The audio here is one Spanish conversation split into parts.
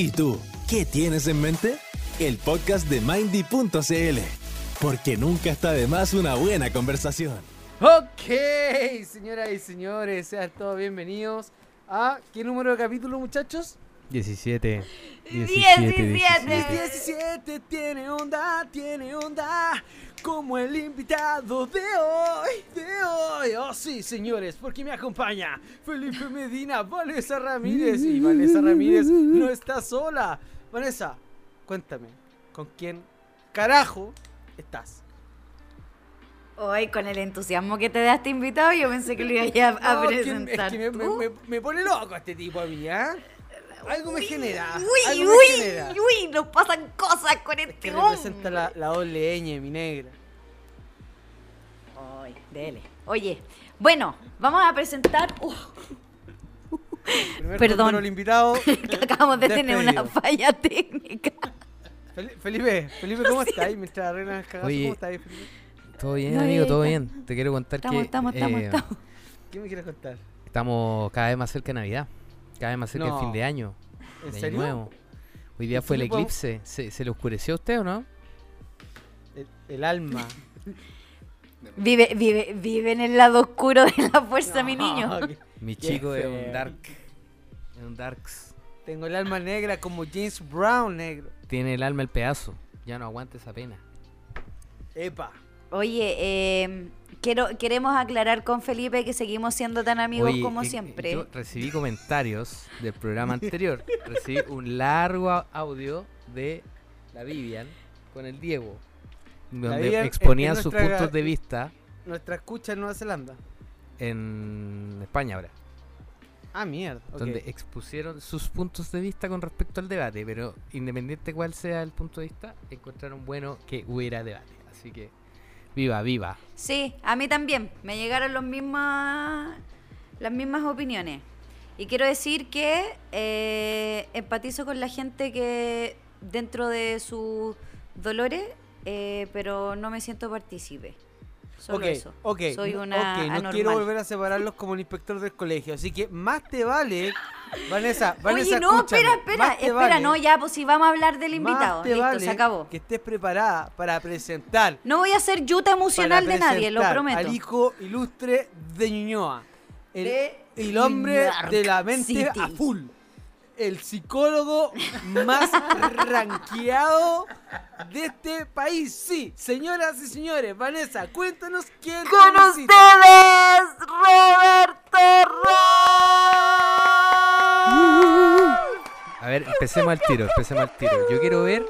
¿Y tú, qué tienes en mente? El podcast de Mindy.cl. Porque nunca está de más una buena conversación. Ok, señoras y señores, sean todos bienvenidos a ¿qué número de capítulo, muchachos? 17. 17. 17 tiene onda, tiene onda, como el invitado de hoy, de hoy. Oh, sí, señores, porque me acompaña Felipe Medina, Vanessa Ramírez. Y Vanessa Ramírez no está sola. Vanessa, cuéntame, ¿con quién carajo estás? Hoy, con el entusiasmo que te daste invitado, yo pensé que lo iba a, No, es presentar. es que me, tú. me- pone loco este tipo a mí, ¿ah? Algo me genera. Uy, algo me uy, genera. uy, nos pasan cosas con Es este que hombre. representa la, la doble ñ, mi negra. Ay, dele. Oye, bueno, vamos a presentar. uh, Primer Perdón. control invitado. que acabamos de tener una falla técnica. Fel- Felipe, Felipe, ¿cómo estás? Mientras arreglan el cagazo, Oye. ¿cómo estás, Felipe? Todo bien, No, amigo, todo bien. Te quiero contar Estamos, que estamos, estamos, eh, estamos. ¿Qué me quieres contar? estamos cada vez más cerca de Navidad. Cada vez más cerca No. del fin de año. ¿En de año serio? nuevo. Hoy día ¿Y fue el eclipse. ¿Se, se le oscureció a usted o no? El, el alma. Vive, vive, vive en el lado oscuro de la fuerza, mi niño. No, que- Mi chico es un dark. Es un darks. Tengo el alma negra como James Brown negro. Tiene el alma el pedazo. Ya no aguanta esa pena. Epa. Oye, eh, quiero, queremos aclarar con Felipe que seguimos siendo tan amigos Oye, como eh, eh, siempre. Yo recibí comentarios del programa anterior. recibí un largo audio de la Vivian con el Diego. Donde exponían sus nuestra- puntos de vista Nuestra escucha en Nueva Zelanda. en España ahora. Ah, mierda. Donde expusieron sus puntos de vista con respecto al debate. Pero independiente cuál sea el punto de vista, encontraron bueno que hubiera debate. Así que, viva, viva. Sí, a mí también. Me llegaron los mismas, las mismas opiniones. Y quiero decir que eh, empatizo con la gente que dentro de sus dolores, eh, pero no me siento partícipe. Solo eso. Soy una ok, no anormal. quiero volver a separarlos como el inspector del colegio. Así que más te vale, Vanessa, Vanessa, Oye, no, escúchame, espera, espera, espera, vale- no, ya, pues si vamos a hablar del invitado. Listo, vale se acabó. Que estés preparada para presentar. No voy a ser yuta emocional de nadie, lo prometo. Al hijo ilustre de Ñuñoa. El, De el hombre de la mente City. a full. El psicólogo más ranqueado de este país. Sí, señoras y señores, Vanessa, cuéntanos quién Con ustedes, Roberto Ross. A ver, empecemos al tiro, empecemos al tiro. Yo quiero ver.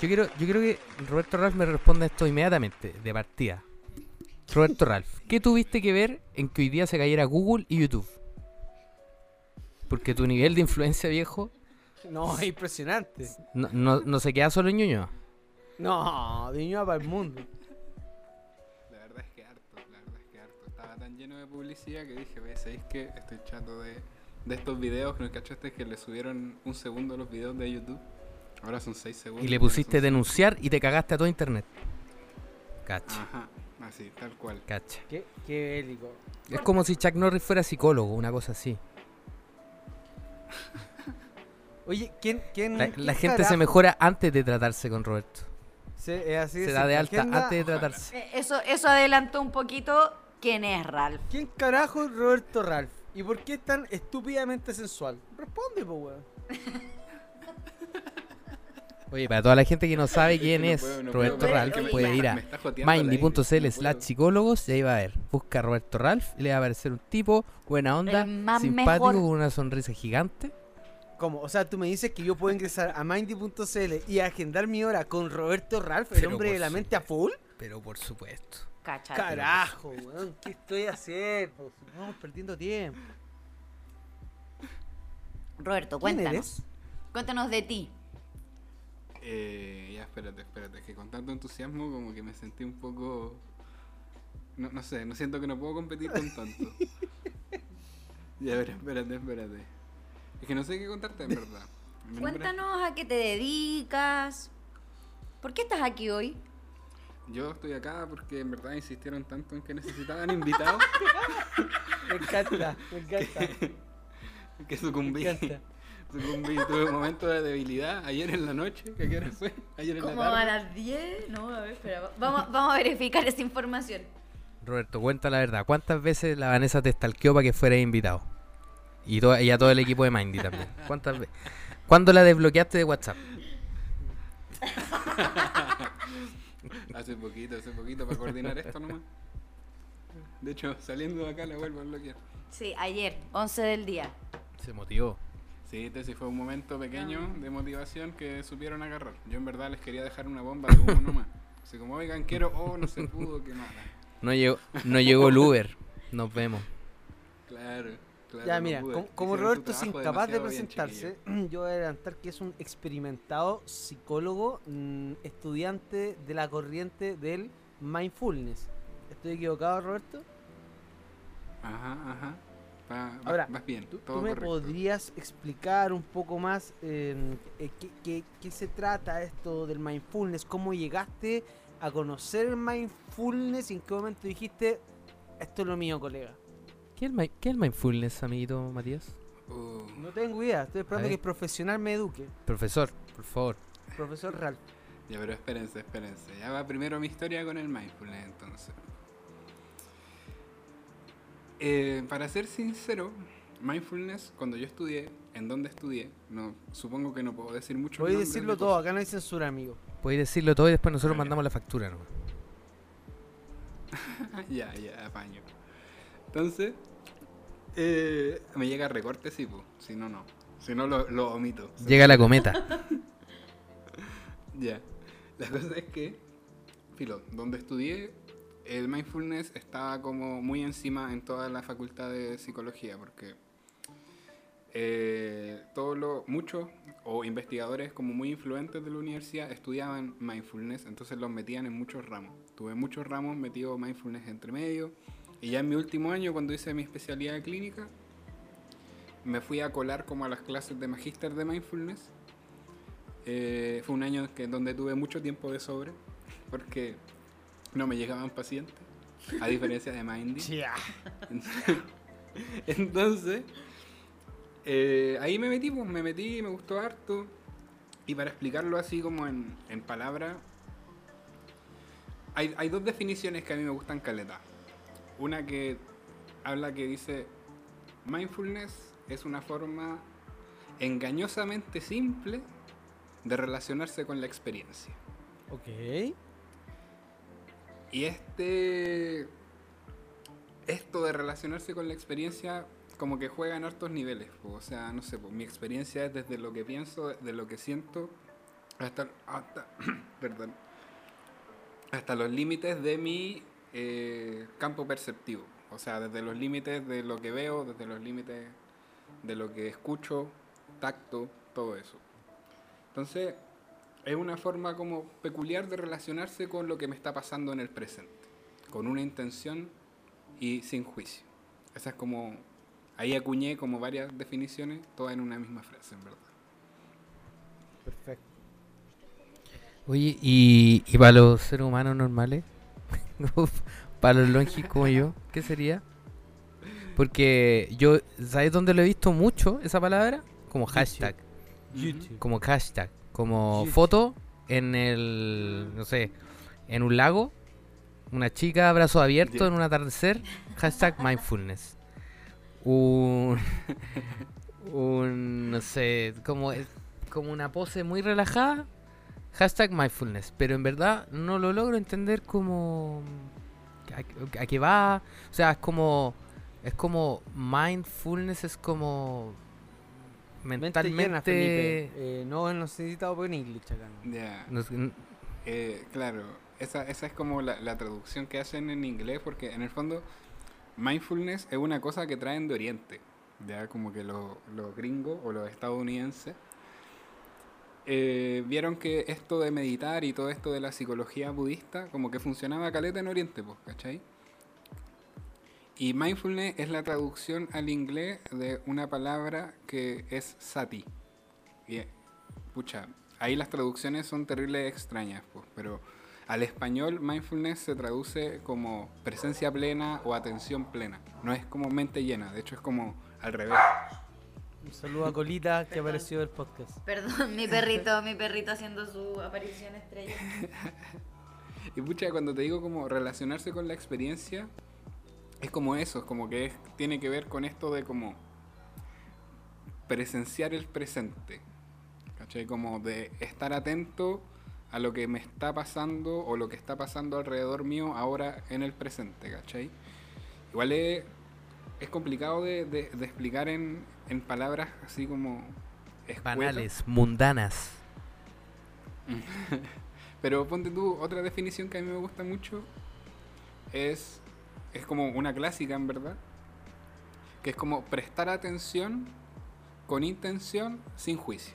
Yo quiero, yo quiero que Roberto Ralph me responda esto inmediatamente, de partida. Roberto Ralph, ¿qué tuviste que ver en que hoy día se cayera Google y YouTube? Porque tu nivel de influencia viejo No, es impresionante. no, no, no se queda solo en Ñuñoa. No, de Ñuñoa para el mundo. La verdad es que harto, la verdad es que harto. Estaba tan lleno de publicidad que dije, "Ve, ¿sabéis qué? Estoy chato de, de estos videos que no cachaste que le subieron un segundo a los videos de YouTube. Ahora son seis segundos. Y le pusiste denunciar y te cagaste a todo internet. Cacha, Ajá, así, tal cual. cacha. Qué, qué bélico. Es como si Chuck Norris fuera psicólogo, una cosa así. Oye, ¿quién, quién, La, quién la gente se mejora antes de tratarse con Roberto. Se, es así Se da de alta ¿Quién da- antes de tratarse. Eh, Eso, eso adelantó un poquito quién es Ralph. ¿Quién carajo es Roberto Ralph? ¿Y por qué es tan estúpidamente sensual? Responde, po, weón. Oye, para toda la gente que no sabe quién No es puedo, no Roberto puedo, Ralph, me- puede me- ir a mindy.cl no slash psicólogos y ahí va a ver. Busca a Roberto Ralph y le va a aparecer un tipo, buena onda, simpático, mejor. con una sonrisa gigante. ¿Cómo? O sea, tú me dices que yo puedo ingresar a mindy.cl y agendar mi hora con Roberto Ralph, el Pero hombre de la mente a full. Pero por supuesto. Cáchate. Carajo, weón. ¿Qué estoy haciendo? Estamos perdiendo tiempo. Roberto, ¿Quién cuéntanos. eres? Cuéntanos de ti. Eh, ya, espérate, espérate. Es que con tanto entusiasmo como que me sentí un poco... No, no sé, no siento que no puedo competir con tanto. ya, a ver, espérate, espérate. Es que no sé qué contarte, en verdad. Mi Cuéntanos a qué te dedicas. ¿Por qué estás aquí hoy? Yo estoy acá porque en verdad insistieron tanto en que necesitaban invitados Me encanta, me encanta. que sucumbí. Me encanta. Sucumbí, tuve un momento de debilidad ayer en la noche. ¿A qué hora fue? Ayer en la Como a tarde. las 10. No, a ver, espera. Vamos, vamos a verificar esa información. Roberto, cuenta la verdad. ¿Cuántas veces la Vanessa te stalkeó para que fueras invitado? Y, to- y a todo el equipo de Mindy también. ¿Cuántas veces? ¿Cuándo la desbloqueaste de WhatsApp? Hace poquito, hace poquito para coordinar esto nomás. De hecho, saliendo de acá la vuelvo a bloquear. Sí, ayer, 11 del día. Se motivó. Sí, este sí fue un momento pequeño de motivación que supieron agarrar. Yo en verdad les quería dejar una bomba de humo nomás. Así como, oigan, quiero, oh, no se pudo, qué mala. No llegó, no llegó el Uber. Nos vemos. Claro, claro. Ya, no mira, pude. como, Roberto es incapaz de bien, presentarse, yo voy a adelantar que es un experimentado psicólogo, mm, estudiante de la corriente del mindfulness. ¿Estoy equivocado, Roberto? Ajá, ajá. Va- Ahora, vas bien, ¿Tú, tú todo me correcto. podrías explicar un poco más eh, eh, qué, qué- qué se trata esto del mindfulness? ¿Cómo llegaste a conocer el mindfulness y en qué momento dijiste, esto es lo mío, colega? ¿Qué es el, qué es el mindfulness, amiguito Matías? Uh, No tengo idea, estoy esperando que el profesional me eduque. Profesor, por favor. Profesor Ralph. ya, pero espérense, espérense. Ya va primero mi historia con el mindfulness, entonces. Eh, para ser sincero, mindfulness, cuando yo estudié, en donde estudié, no, supongo que no puedo decir mucho. A decirlo todo, acá no hay censura, amigo. Puedes decirlo todo y después nosotros Ah, ya. mandamos la factura, ¿no? ya, ya, apaño. Entonces, eh, me llega recorte, sí, pues. Si no, no. Si no, lo, lo omito. Llega la cometa. Ya. La cosa es que, filo, donde estudié, el mindfulness estaba como muy encima en toda la facultad de psicología, porque eh, todos los, muchos o investigadores como muy influentes de la universidad estudiaban mindfulness, entonces los metían en muchos ramos. Tuve muchos ramos metido mindfulness entre medio, y ya en mi último año, cuando hice mi especialidad clínica, me fui a colar como a las clases de magíster de mindfulness. Eh, fue un año que, donde tuve mucho tiempo de sobre, porque no me llegaban pacientes, a diferencia de Mindy. Entonces, eh, ahí me metí, pues me metí, me gustó harto. Y para explicarlo así como en, en palabras, hay, hay dos definiciones que a mí me gustan caleta. Una que habla que dice, mindfulness es una forma engañosamente simple de relacionarse con la experiencia. Ok. Y este. Esto de relacionarse con la experiencia, como que juega en hartos niveles. O sea, no sé, mi experiencia es desde lo que pienso, de lo que siento, hasta. hasta perdón. Hasta los límites de mi eh, campo perceptivo. O sea, desde los límites de lo que veo, desde los límites de lo que escucho, tacto, todo eso. Entonces, es una forma como peculiar de relacionarse con lo que me está pasando en el presente, con una intención y sin juicio. Esa es como, ahí acuñé como varias definiciones, todas en una misma frase, en verdad. Perfecto. Oye, ¿y, y para los seres humanos normales? para los longis como yo, ¿qué sería? Porque yo, ¿sabes dónde lo he visto mucho esa palabra? Como hashtag. YouTube. Como hashtag. Como foto en el, no sé, en un lago. Una chica, brazo abierto en un atardecer. Hashtag mindfulness. Un, un, no sé, como, es- como una pose muy relajada. Hashtag mindfulness. Pero en verdad no lo logro entender como... A, a qué va. O sea, es como... Es como mindfulness, es como... Mente llena, Mentalmente... Felipe. Eh, no necesita open English acá. ¿no? N- eh, claro, esa, esa es como la, la traducción que hacen en inglés, porque en el fondo mindfulness es una cosa que traen de Oriente, ya como que los los gringos o los estadounidenses eh, vieron que esto de meditar y todo esto de la psicología budista como que funcionaba caleta en Oriente, pues, ¿cachai? Y mindfulness es la traducción al inglés de una palabra que es sati. Y, eh, pucha, ahí las traducciones son terribles extrañas, pues, pero al español mindfulness se traduce como presencia plena o atención plena. No es como mente llena, de hecho es como al revés. Un saludo a Colita que apareció del podcast. Perdón, mi perrito, mi perrito haciendo su aparición estrella. Y pucha, cuando te digo como relacionarse con la experiencia, es como eso, es como que es- tiene que ver con esto de como presenciar el presente. ¿Cachai? Como de estar atento a lo que me está pasando o lo que está pasando alrededor mío ahora en el presente, ¿cachai? Igual es, es complicado de, de- de explicar en, en palabras así como escuetas. Banales, mundanas. Pero ponte tú, otra definición que a mí me gusta mucho es, es como una clásica en verdad, que es como prestar atención con intención sin juicio.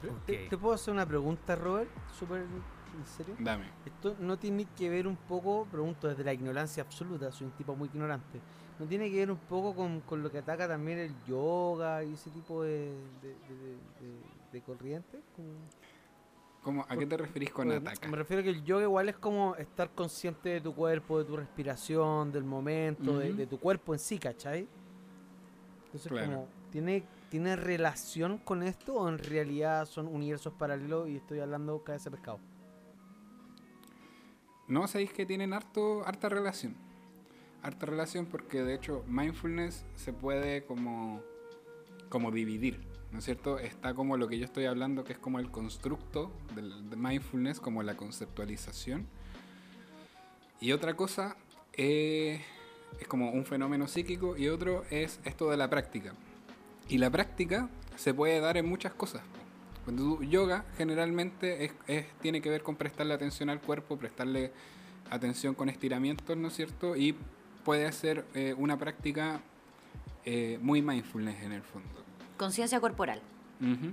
¿Te, Ok. te puedo hacer una pregunta, Robert? Súper en serio. Dame. Esto no tiene que ver un poco, pregunto desde la ignorancia absoluta, soy un tipo muy ignorante. ¿No tiene que ver un poco con, con lo que ataca también el yoga y ese tipo de, de, de, de- de corrientes? Como- ¿Cómo, ¿A qué te referís con Porque ataca? Me refiero a que el yoga igual es como estar consciente de tu cuerpo, de tu respiración, del momento, de, tu cuerpo en sí, ¿cachai? Entonces, Claro. como, ¿tiene, ¿tiene relación con esto o en realidad son universos paralelos y estoy hablando cabeza de pescado? No, sabéis que tienen harto, harta relación. Harta relación porque de hecho mindfulness se puede como, como dividir, ¿no es cierto? Está como lo que yo estoy hablando, que es como el constructo del, de mindfulness, como la conceptualización. Y otra cosa eh, es como un fenómeno psíquico y otro es esto de la práctica. Y la práctica se puede dar en muchas cosas. Cuando yoga generalmente es- tiene que ver con prestarle atención al cuerpo, prestarle atención con estiramientos, ¿no es cierto? Y puede ser eh, una práctica eh, muy mindfulness en el fondo. Conciencia corporal. Ujú.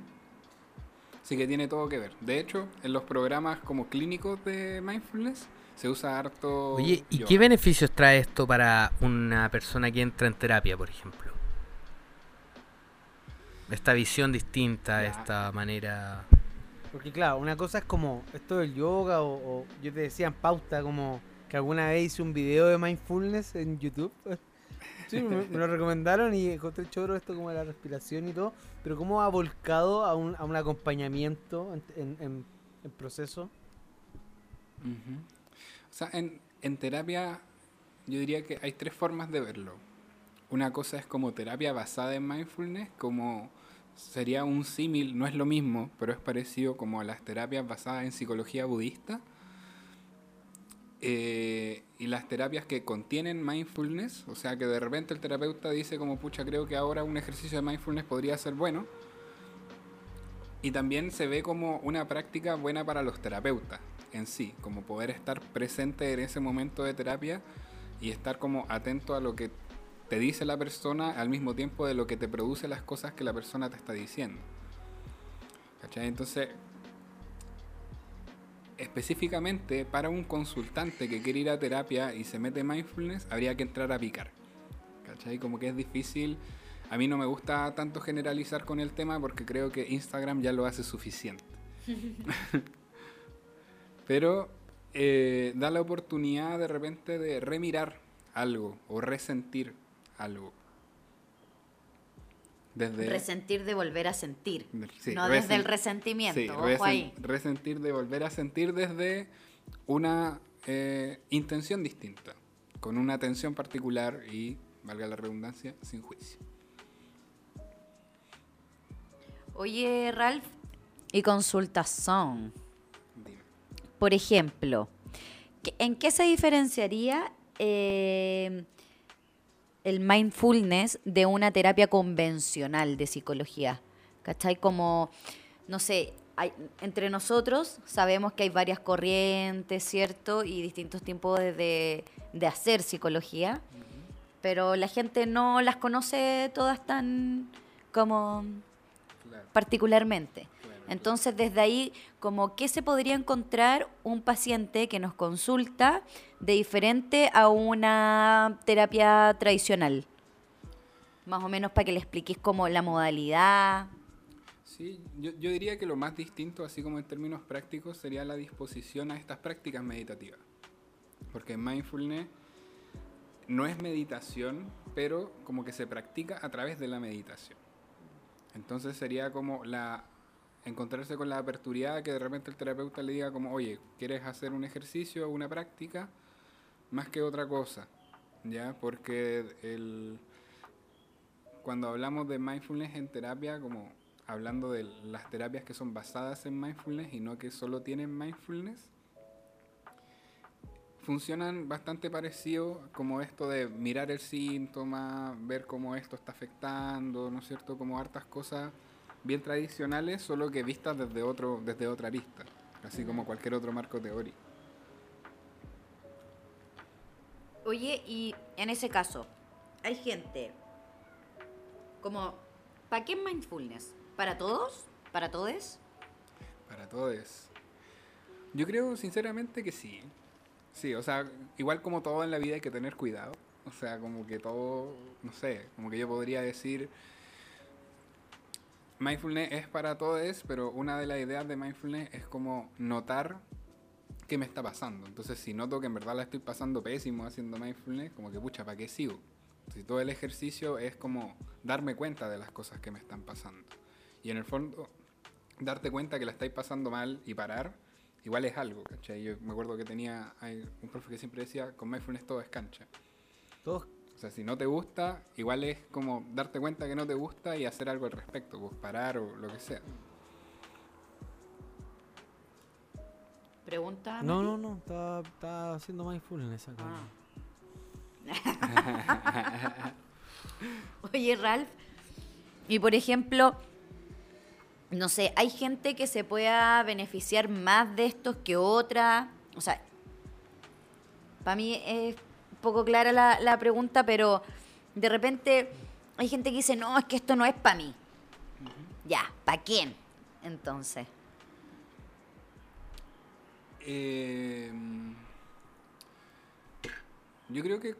Así que tiene todo que ver. De hecho, en los programas como clínicos de mindfulness se usa harto. Oye, ¿y yoga. qué beneficios trae esto para una persona que entra en terapia, por ejemplo? Esta visión distinta, Ya. esta manera... Porque claro, una cosa es como esto del yoga o, o yo te decía en pauta como que alguna vez hice un video de mindfulness en YouTube. Sí, me, lo recomendaron y encontré choro esto como de la respiración y todo, pero cómo ha volcado a un, a un acompañamiento en, en- proceso. O sea, en, en terapia yo diría que hay tres formas de verlo. Una cosa es como terapia basada en mindfulness, como sería un símil, no es lo mismo, pero es parecido como a las terapias basadas en psicología budista. Eh, y las terapias que contienen mindfulness, o sea que de repente el terapeuta dice como pucha creo que ahora un ejercicio de mindfulness podría ser bueno. Y también se ve como una práctica buena para los terapeutas en sí, como poder estar presente en ese momento de terapia y estar como atento a lo que te dice la persona al mismo tiempo de lo que te produce las cosas que la persona te está diciendo. ¿Cachai? Entonces, específicamente para un consultante que quiere ir a terapia y se mete mindfulness, habría que entrar a picar. ¿Cachai? Como que es difícil. A mí no me gusta tanto generalizar con el tema porque creo que Instagram ya lo hace suficiente. Pero eh, da la oportunidad de repente de remirar algo o resentir algo. Desde Resentir de volver a sentir. sí, no desde el resen- resentimiento. sí, ojo resen- ahí. resentir de volver a sentir desde una eh, intención distinta, con una atención particular y, valga la redundancia, sin juicio. Oye, Ralph, y consultas son. Dime. Por ejemplo, ¿qué- ¿en qué se diferenciaría eh, el mindfulness de una terapia convencional de psicología? ¿Cachai? Como, no sé, hay- entre nosotros sabemos que hay varias corrientes, ¿cierto? Y distintos tipos de, de- de hacer psicología, pero la gente no las conoce todas tan como Claro, particularmente. claro, Entonces, desde ahí, como qué se podría encontrar un paciente que nos consulta de diferente a una terapia tradicional. Más o menos para que le expliques como la modalidad. Sí, yo, yo diría que lo más distinto, así como en términos prácticos, sería la disposición a estas prácticas meditativas. Porque mindfulness no es meditación, pero como que se practica a través de la meditación. Entonces sería como la encontrarse con la aperturidad que de repente el terapeuta le diga como, oye, ¿quieres hacer un ejercicio una práctica? Más que otra cosa, ¿ya? Porque el, cuando hablamos de mindfulness en terapia, como hablando de las terapias que son basadas en mindfulness y no que solo tienen mindfulness, funcionan bastante parecido como esto de mirar el síntoma, ver cómo esto está afectando, ¿no es cierto? Como hartas cosas bien tradicionales, solo que vistas desde otro desde otra arista, así como cualquier otro marco teórico. Oye, y en ese caso, hay gente como, ¿para qué mindfulness? ¿Para todos? ¿Para todos? Para todos. Yo creo sinceramente que sí. Sí, o sea, igual como todo en la vida hay que tener cuidado. O sea, como que todo, no sé, como que yo podría decir, mindfulness es para todos, pero una de las ideas de mindfulness es como notar qué me está pasando. Entonces, si noto que en verdad la estoy pasando pésimo haciendo mindfulness, como que pucha, ¿para qué sigo? Si todo el ejercicio es como darme cuenta de las cosas que me están pasando. Y en el fondo, darte cuenta que la estáis pasando mal y parar, igual es algo, ¿cachai? Yo me acuerdo que tenía un profe que siempre decía, con mindfulness todo es cancha. Todos O sea, si no te gusta, igual es como darte cuenta que no te gusta y hacer algo al respecto, pues parar o lo que sea. Pregunta. No, Mati? no, no, estaba, estaba haciendo mindfulness acá. Ah. Oye, Ralph, y por ejemplo, no sé, hay gente que se pueda beneficiar más de estos que otra. O sea, para mí es poco clara la, la pregunta, pero de repente hay gente que dice, no, es que esto no es para mí. Ya, ¿para quién? Entonces, Eh, yo creo que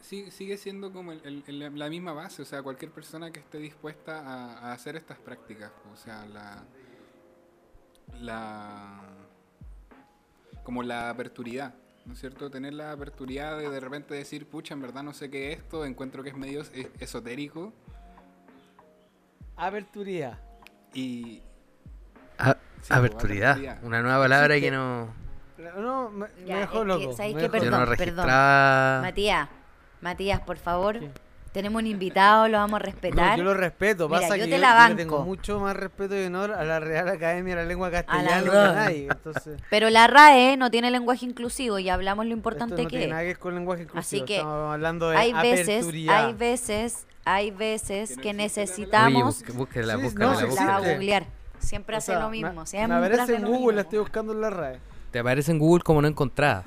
sí- sigue siendo como el- la misma base, o sea, cualquier persona que esté dispuesta a, a hacer estas prácticas, o sea, la, la como la aperturidad, ¿no es cierto? Tener la aperturidad de de repente decir, pucha, en verdad no sé qué es esto, encuentro que es medio es- esotérico Aperturía. y A- Sí, aperturidad, aperturidad. una nueva palabra que no, No, me, me Ya, dejó es que, loco. ¿sabes me qué? dejó yo Perdón, no perdón. Matías, Matías, por favor, ¿Qué? Tenemos un invitado, lo vamos a No, respetar. yo lo respeto, Mira, pasa yo que te yo, la yo le banco. tengo mucho más respeto y honor a la Real Academia de la Lengua Castellana que a nadie. Entonces, Pero la RAE no tiene lenguaje inclusivo y hablamos lo esto importante no que tiene nada es. que ver con lenguaje inclusivo. Así que Estamos hablando de Hay veces, hay veces, hay veces Que no Oye, necesitamos. busque- búsquela, Sí, búsquela, no, la sí la va a googlear. Siempre O hace lo me- mismo. Me, siempre aparece hace en Google, la estoy buscando en la RAE. Te aparece en Google como no encontrada.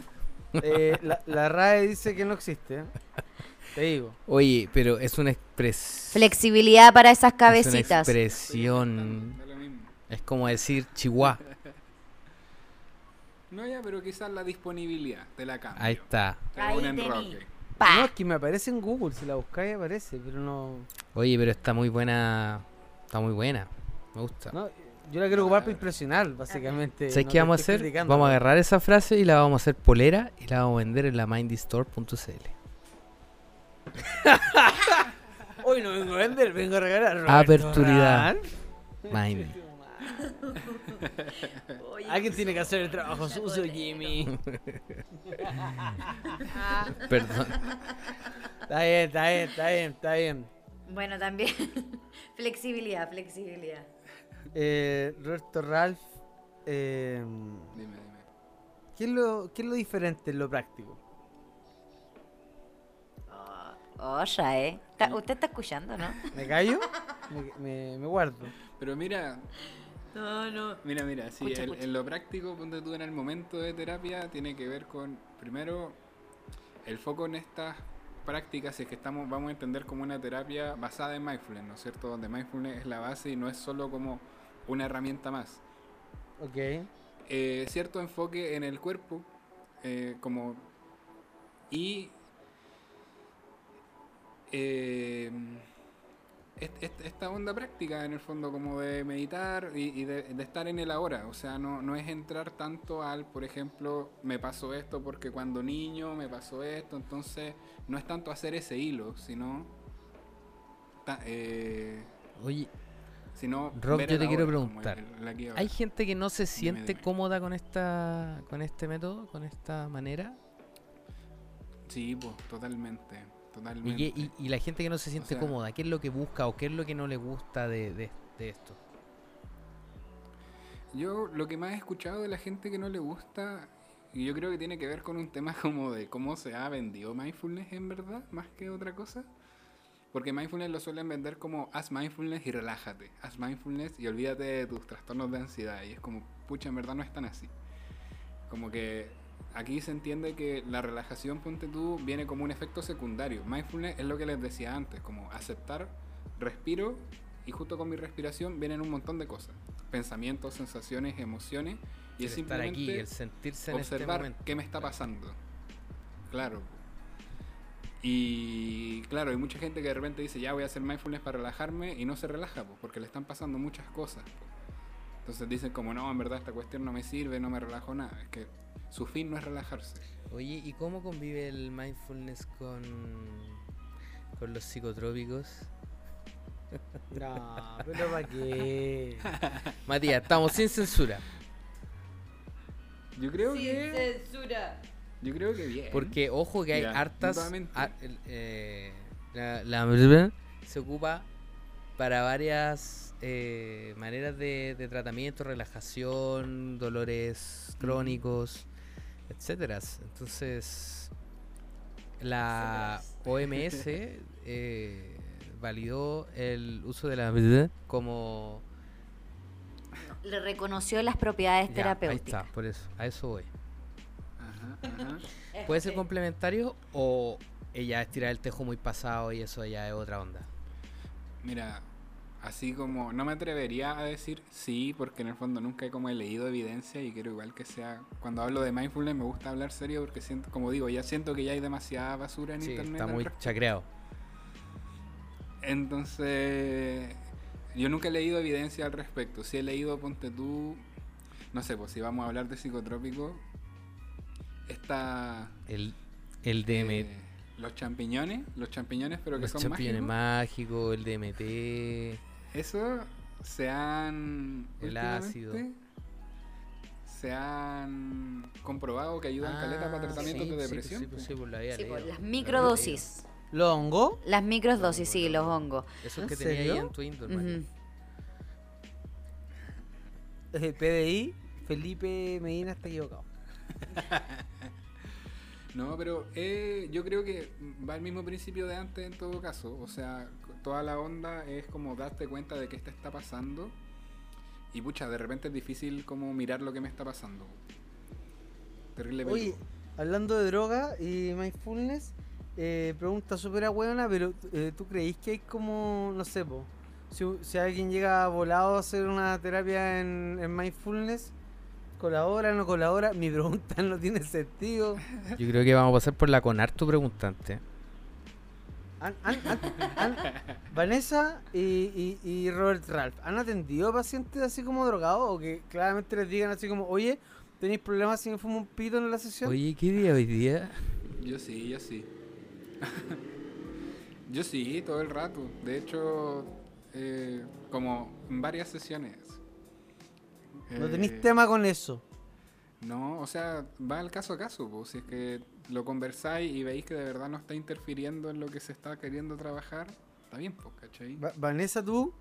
Eh, la, la RAE dice que no existe. Te digo. Oye, pero es una expresión. Flexibilidad para esas Es una cabecitas. expresión. Da lo mismo. Es como decir chihuahua. No ya, pero quizás la disponibilidad te la cambio. Ahí está. Ahí. No, es que me aparece en Google. Si la buscáis aparece, pero no. Oye, pero está muy buena. Está muy buena. Me gusta. no yo la quiero ocupar para impresionar, básicamente. ¿Sabes no qué vamos a hacer? criticando, Vamos a agarrar esa frase y la vamos a hacer polera y la vamos a vender en la mindystore.cl. Hoy no vengo a vender, vengo a regalar. Roberto Aperturidad. Alguien tiene que hacer el trabajo sucio, Jimmy. Perdón. Está bien, está bien, está bien, está bien. Bueno, también. flexibilidad, flexibilidad. Eh, Roberto Ralph, eh, Dime, dime. ¿qué, es lo, ¿qué es lo diferente en lo práctico? Oya, ¿eh? Está- Usted está escuchando, ¿no? ¿Me callo? me, me- me guardo. Pero mira, No, no. mira, mira, sí, Escucha, el- escucha. en lo práctico, ponte tú en el momento de terapia, tiene que ver con, primero, el foco en estas prácticas, es que estamos, vamos a entender como una terapia basada en mindfulness, ¿no es cierto? Donde mindfulness es la base y no es solo como una herramienta más. Ok. eh, cierto enfoque en el cuerpo, eh, como y eh, est- est- esta onda práctica en el fondo como de meditar y, y de, de estar en el ahora, o sea, no, no es entrar tanto al, por ejemplo, me pasó esto porque cuando niño me pasó esto, entonces no es tanto hacer ese hilo, sino ta- eh, Oye, Si no, Rob, yo te quiero preguntar, el- ¿hay gente que no se siente dime. cómoda con esta con este método, con esta manera? Sí, pues, totalmente. ¿Y, Totalmente. y- y la gente que no se siente sea- cómoda, ¿qué es lo que busca o qué es lo que no le gusta de, de- de esto? Yo lo que más he escuchado de la gente que no le gusta, y yo creo que tiene que ver con un tema como de cómo se ha vendido mindfulness en verdad, más que otra cosa. Porque mindfulness lo suelen vender como haz mindfulness y relájate. Haz mindfulness y olvídate de tus trastornos de ansiedad. Y es como, pucha, en verdad no es tan así. Como que aquí se entiende que la relajación, ponte tú, viene como un efecto secundario. Mindfulness es lo que les decía antes, como aceptar, respiro y justo con mi respiración vienen un montón de cosas. Pensamientos, sensaciones, emociones. Y El es estar aquí, simplemente el sentirse en este observar momento. qué me está pasando. Claro. Y claro, hay mucha gente que de repente dice, ya voy a hacer mindfulness para relajarme y no se relaja, pues, porque le están pasando muchas cosas. pues. Entonces dicen como, no, en verdad esta cuestión no me sirve, no me relajo nada. Es que su fin no es relajarse. Oye, ¿y cómo convive el mindfulness con, con los psicotrópicos? No, pero ¿para qué? Matías, estamos sin censura. Yo creo Sin que... censura. Yo creo que bien. Porque ojo que hay Mira, hartas. el- eh, la, la- se ocupa para varias eh, maneras de, de tratamiento, relajación, dolores crónicos, etcétera. Entonces, la OMS eh, validó el uso de la como Le reconoció las propiedades Ya, ahí terapéuticas. está, por eso, a eso voy. Ajá, ajá. ¿Puede ser complementario o ella estirar el tejo muy pasado y eso ya es otra onda? Mira, así como no me atrevería a decir sí, porque en el fondo nunca he como he leído evidencia y quiero igual que sea, cuando hablo de mindfulness me gusta hablar serio porque siento, como digo, ya siento que ya hay demasiada basura en Sí, internet. está muy chacreado. Entonces, yo nunca he leído evidencia al respecto. Si he leído, ponte tú, no sé, pues si vamos a hablar de psicotrópico, está El, el DM, eh, los champiñones, los champiñones pero que los son champiñones mágicos. mágicos, el DMT. Eso se han. El ácido. últimamente, Se han comprobado que ayudan caleta para Ah, tratamientos sí, de depresión. Sí, pues, sí, pues, lo había Sí, pues, leído, las microdosis. ¿Lo hongo? Las microdosis, sí, los hongos. Eso ¿En que tenía ahí en tu índole. Eh, PDI, Felipe Medina está equivocado. No, pero eh, yo creo que va al mismo principio de antes en todo caso. O sea, toda la onda es como darte cuenta de que esto está pasando. Y pucha, de repente es difícil como mirar lo que me está pasando. Terrible Oye, hablando de droga y mindfulness, eh, pregunta súper buena, pero eh, ¿tú creís que hay como, no sé, po, si, si alguien llega volado a hacer una terapia en, en mindfulness, colabora, no colabora? Mi pregunta no tiene sentido. Yo creo que vamos a pasar por la CONAR tu preguntante. Han- han- han- han- Vanessa y, y- y Robert Ralph, ¿han atendido a pacientes así como drogados o que claramente les digan así como, oye, ¿tenéis problemas si me fumo un pito en la sesión? Oye, ¿qué día hoy día? Yo sí, yo sí. yo sí, todo el rato. De hecho, eh, como en varias sesiones. no tenéis Eh, tema con eso. No, o sea, va al caso a caso. po. Si es que lo conversáis y veis que de verdad no está interfiriendo en lo que se está queriendo trabajar, está bien, pues, ¿cachai? Va- Vanessa, tú,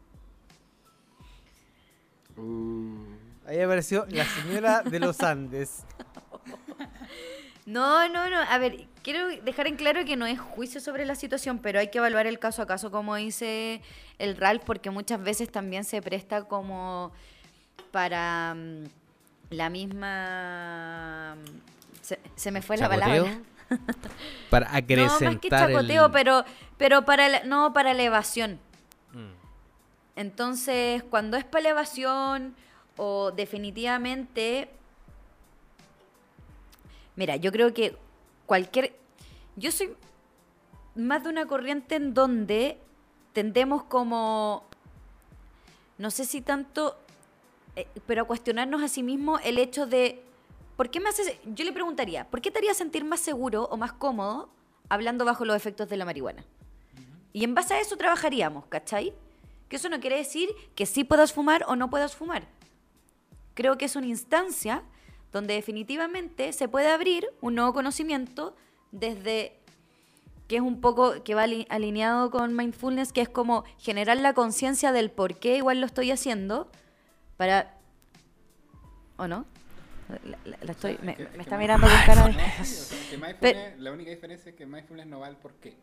Uh, ahí apareció la señora de los Andes. No, no, no. A ver, quiero dejar en claro que no es juicio sobre la situación, pero hay que evaluar el caso a caso, como dice el Ralph, porque muchas veces también se presta como para mm, la misma. Se, se me fue la palabra. Para No, acrecentar más que chacoteo, el... pero, pero para la- no para elevación. Mm. Entonces, cuando es para elevación o definitivamente... Mira, yo creo que cualquier... Yo soy más de una corriente en donde tendemos como... No sé si tanto... eh, pero a cuestionarnos a sí mismo el hecho de... ¿Por qué me hace...? Yo le preguntaría, ¿por qué te haría sentir más seguro o más cómodo hablando bajo los efectos de la marihuana? Y en base a eso trabajaríamos, ¿cachai? Que eso no quiere decir que sí puedas fumar o no puedas fumar. Creo que es una instancia donde definitivamente se puede abrir un nuevo conocimiento desde que es un poco que va ali- alineado con mindfulness, que es como generar la conciencia del por qué igual lo estoy haciendo para ¿o no? La, la- la estoy me, Que- me que está mi- mirando con cara de sí, o sea, la única diferencia es que mindfulness no va al por qué.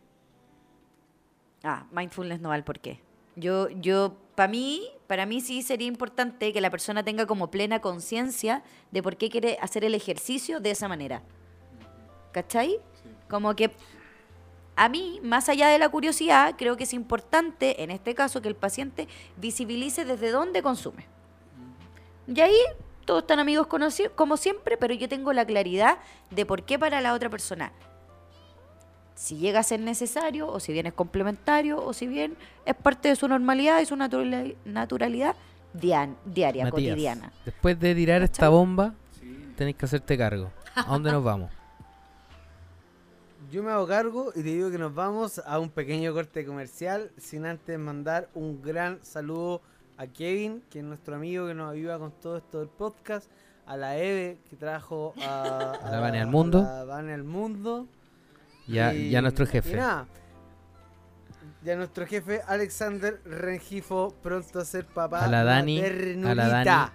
Ah, mindfulness no va al por qué. Yo, yo, para mí, para mí sí sería importante que la persona tenga como plena conciencia de por qué quiere hacer el ejercicio de esa manera. ¿Cachai? Sí. Como que a mí, más allá de la curiosidad, creo que es importante, en este caso, que el paciente visibilice desde dónde consume. Y ahí todos están amigos conoci- como siempre, pero yo tengo la claridad de por qué para la otra persona si llega a ser necesario, o si bien es complementario, o si bien es parte de su normalidad y su naturali- naturalidad dian- diaria, Matías, cotidiana. Después de tirar esta bomba, Sí. tenéis que hacerte cargo. ¿A dónde nos vamos? Yo me hago cargo y te digo que nos vamos a un pequeño corte comercial sin antes mandar un gran saludo a Kevin, que es nuestro amigo que nos ayuda con todo esto del podcast, a la Eve que trajo a, A la Vane al mundo. a Vane al mundo. Y- ya nuestro y jefe. nada, ya nuestro jefe Alexander Rengifo pronto a ser papá. A la Dani, a la. Dani.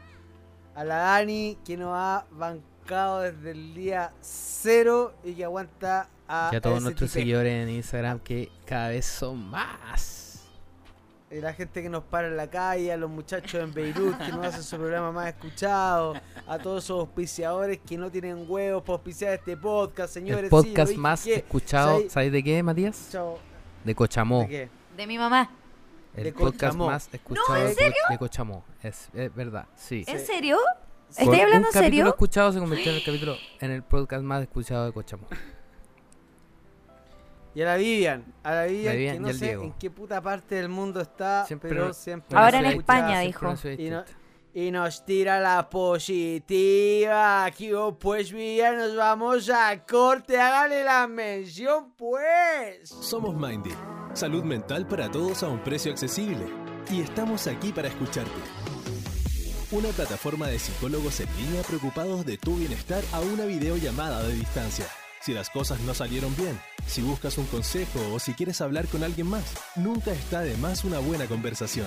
A la Dani que nos ha bancado desde el día cero y que aguanta a, Y a todos nuestros seguidores en Instagram que cada vez son más. Y la gente que nos para en la calle, a los muchachos en Beirut que nos hacen su programa más escuchado, a todos esos auspiciadores que no tienen huevos para auspiciar este podcast, señores. El podcast más que- escuchado, ¿sabéis? ¿sabes de qué, Matías? Chao. De Cochamó. ¿De qué? De mi mamá. El De podcast Cochamó. más escuchado ¿en de Co- serio? de Cochamó. Es, es verdad, sí. ¿En serio? ¿Estoy hablando un en capítulo serio? escuchado se convirtió en el capítulo en el podcast más escuchado de Cochamó. Y a la Vivian, a la Vivian, Vivian que no sé Diego. en qué puta parte del mundo está, Siempre- pero siempre Ahora en España, dijo. No- y nos tira la positiva. Aquí, oh, pues Vivian, nos vamos a corte. Hágale la mención, pues. Somos Mindy, salud mental para todos a un precio accesible. Y estamos aquí para escucharte. Una plataforma de psicólogos en línea preocupados de tu bienestar a una videollamada de distancia. Si las cosas no salieron bien, si buscas un consejo o si quieres hablar con alguien más, nunca está de más una buena conversación.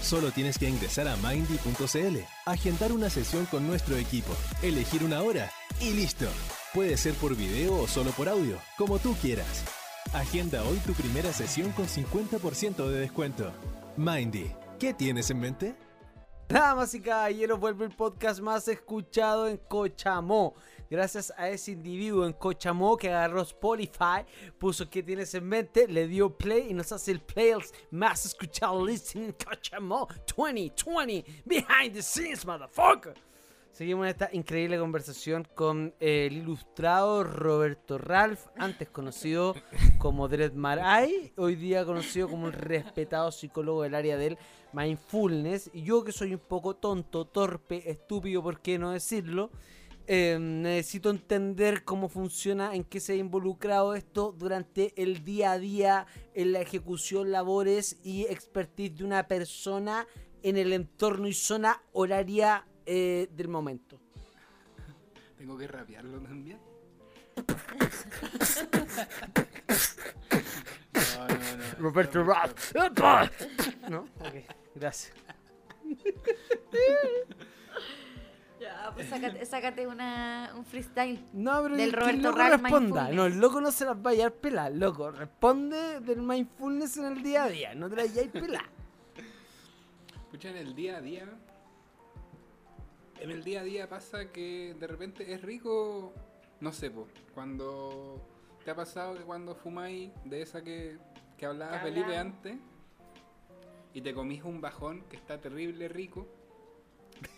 Solo tienes que ingresar a mindy.cl, agendar una sesión con nuestro equipo, elegir una hora y listo. Puede ser por video o solo por audio, como tú quieras. Agenda hoy tu primera sesión con 50% de descuento. Mindy, ¿qué tienes en mente? Damas y caballeros, vuelve el podcast más escuchado en Cochamó. Gracias a ese individuo en Cochamó que agarró Spotify, puso que tienes en mente, le dio play y nos hace el playlist más escuchado listening en Cochamó 2020. Behind the scenes, motherfucker. Seguimos en esta increíble conversación con el ilustrado Roberto Ralph, antes conocido como Dred Maray, hoy día conocido como un respetado psicólogo del área del mindfulness. Yo que soy un poco tonto, torpe, estúpido, ¿por qué no decirlo? Eh, necesito entender cómo funciona, en qué se ha involucrado esto durante el día a día, en la ejecución, labores y expertise de una persona en el entorno y zona horaria eh, del momento. Tengo que rapearlo también. No, no, no. Roberto no, Ralph. ¿No? Ok, gracias. Ya, pues sácate, sácate una, un freestyle. No, pero Del Roberto el loco Ralph responda. No, el loco no se las va a llevar pelar, loco. Responde del mindfulness en el día a día. No te las lleves pelar. Escucha, en el día a día. En el día a día pasa que de repente es rico. No sé, po, cuando. ¿Te ha pasado que cuando fumáis de esa que, que hablaba Felipe antes? Y te comís un bajón que está terrible rico.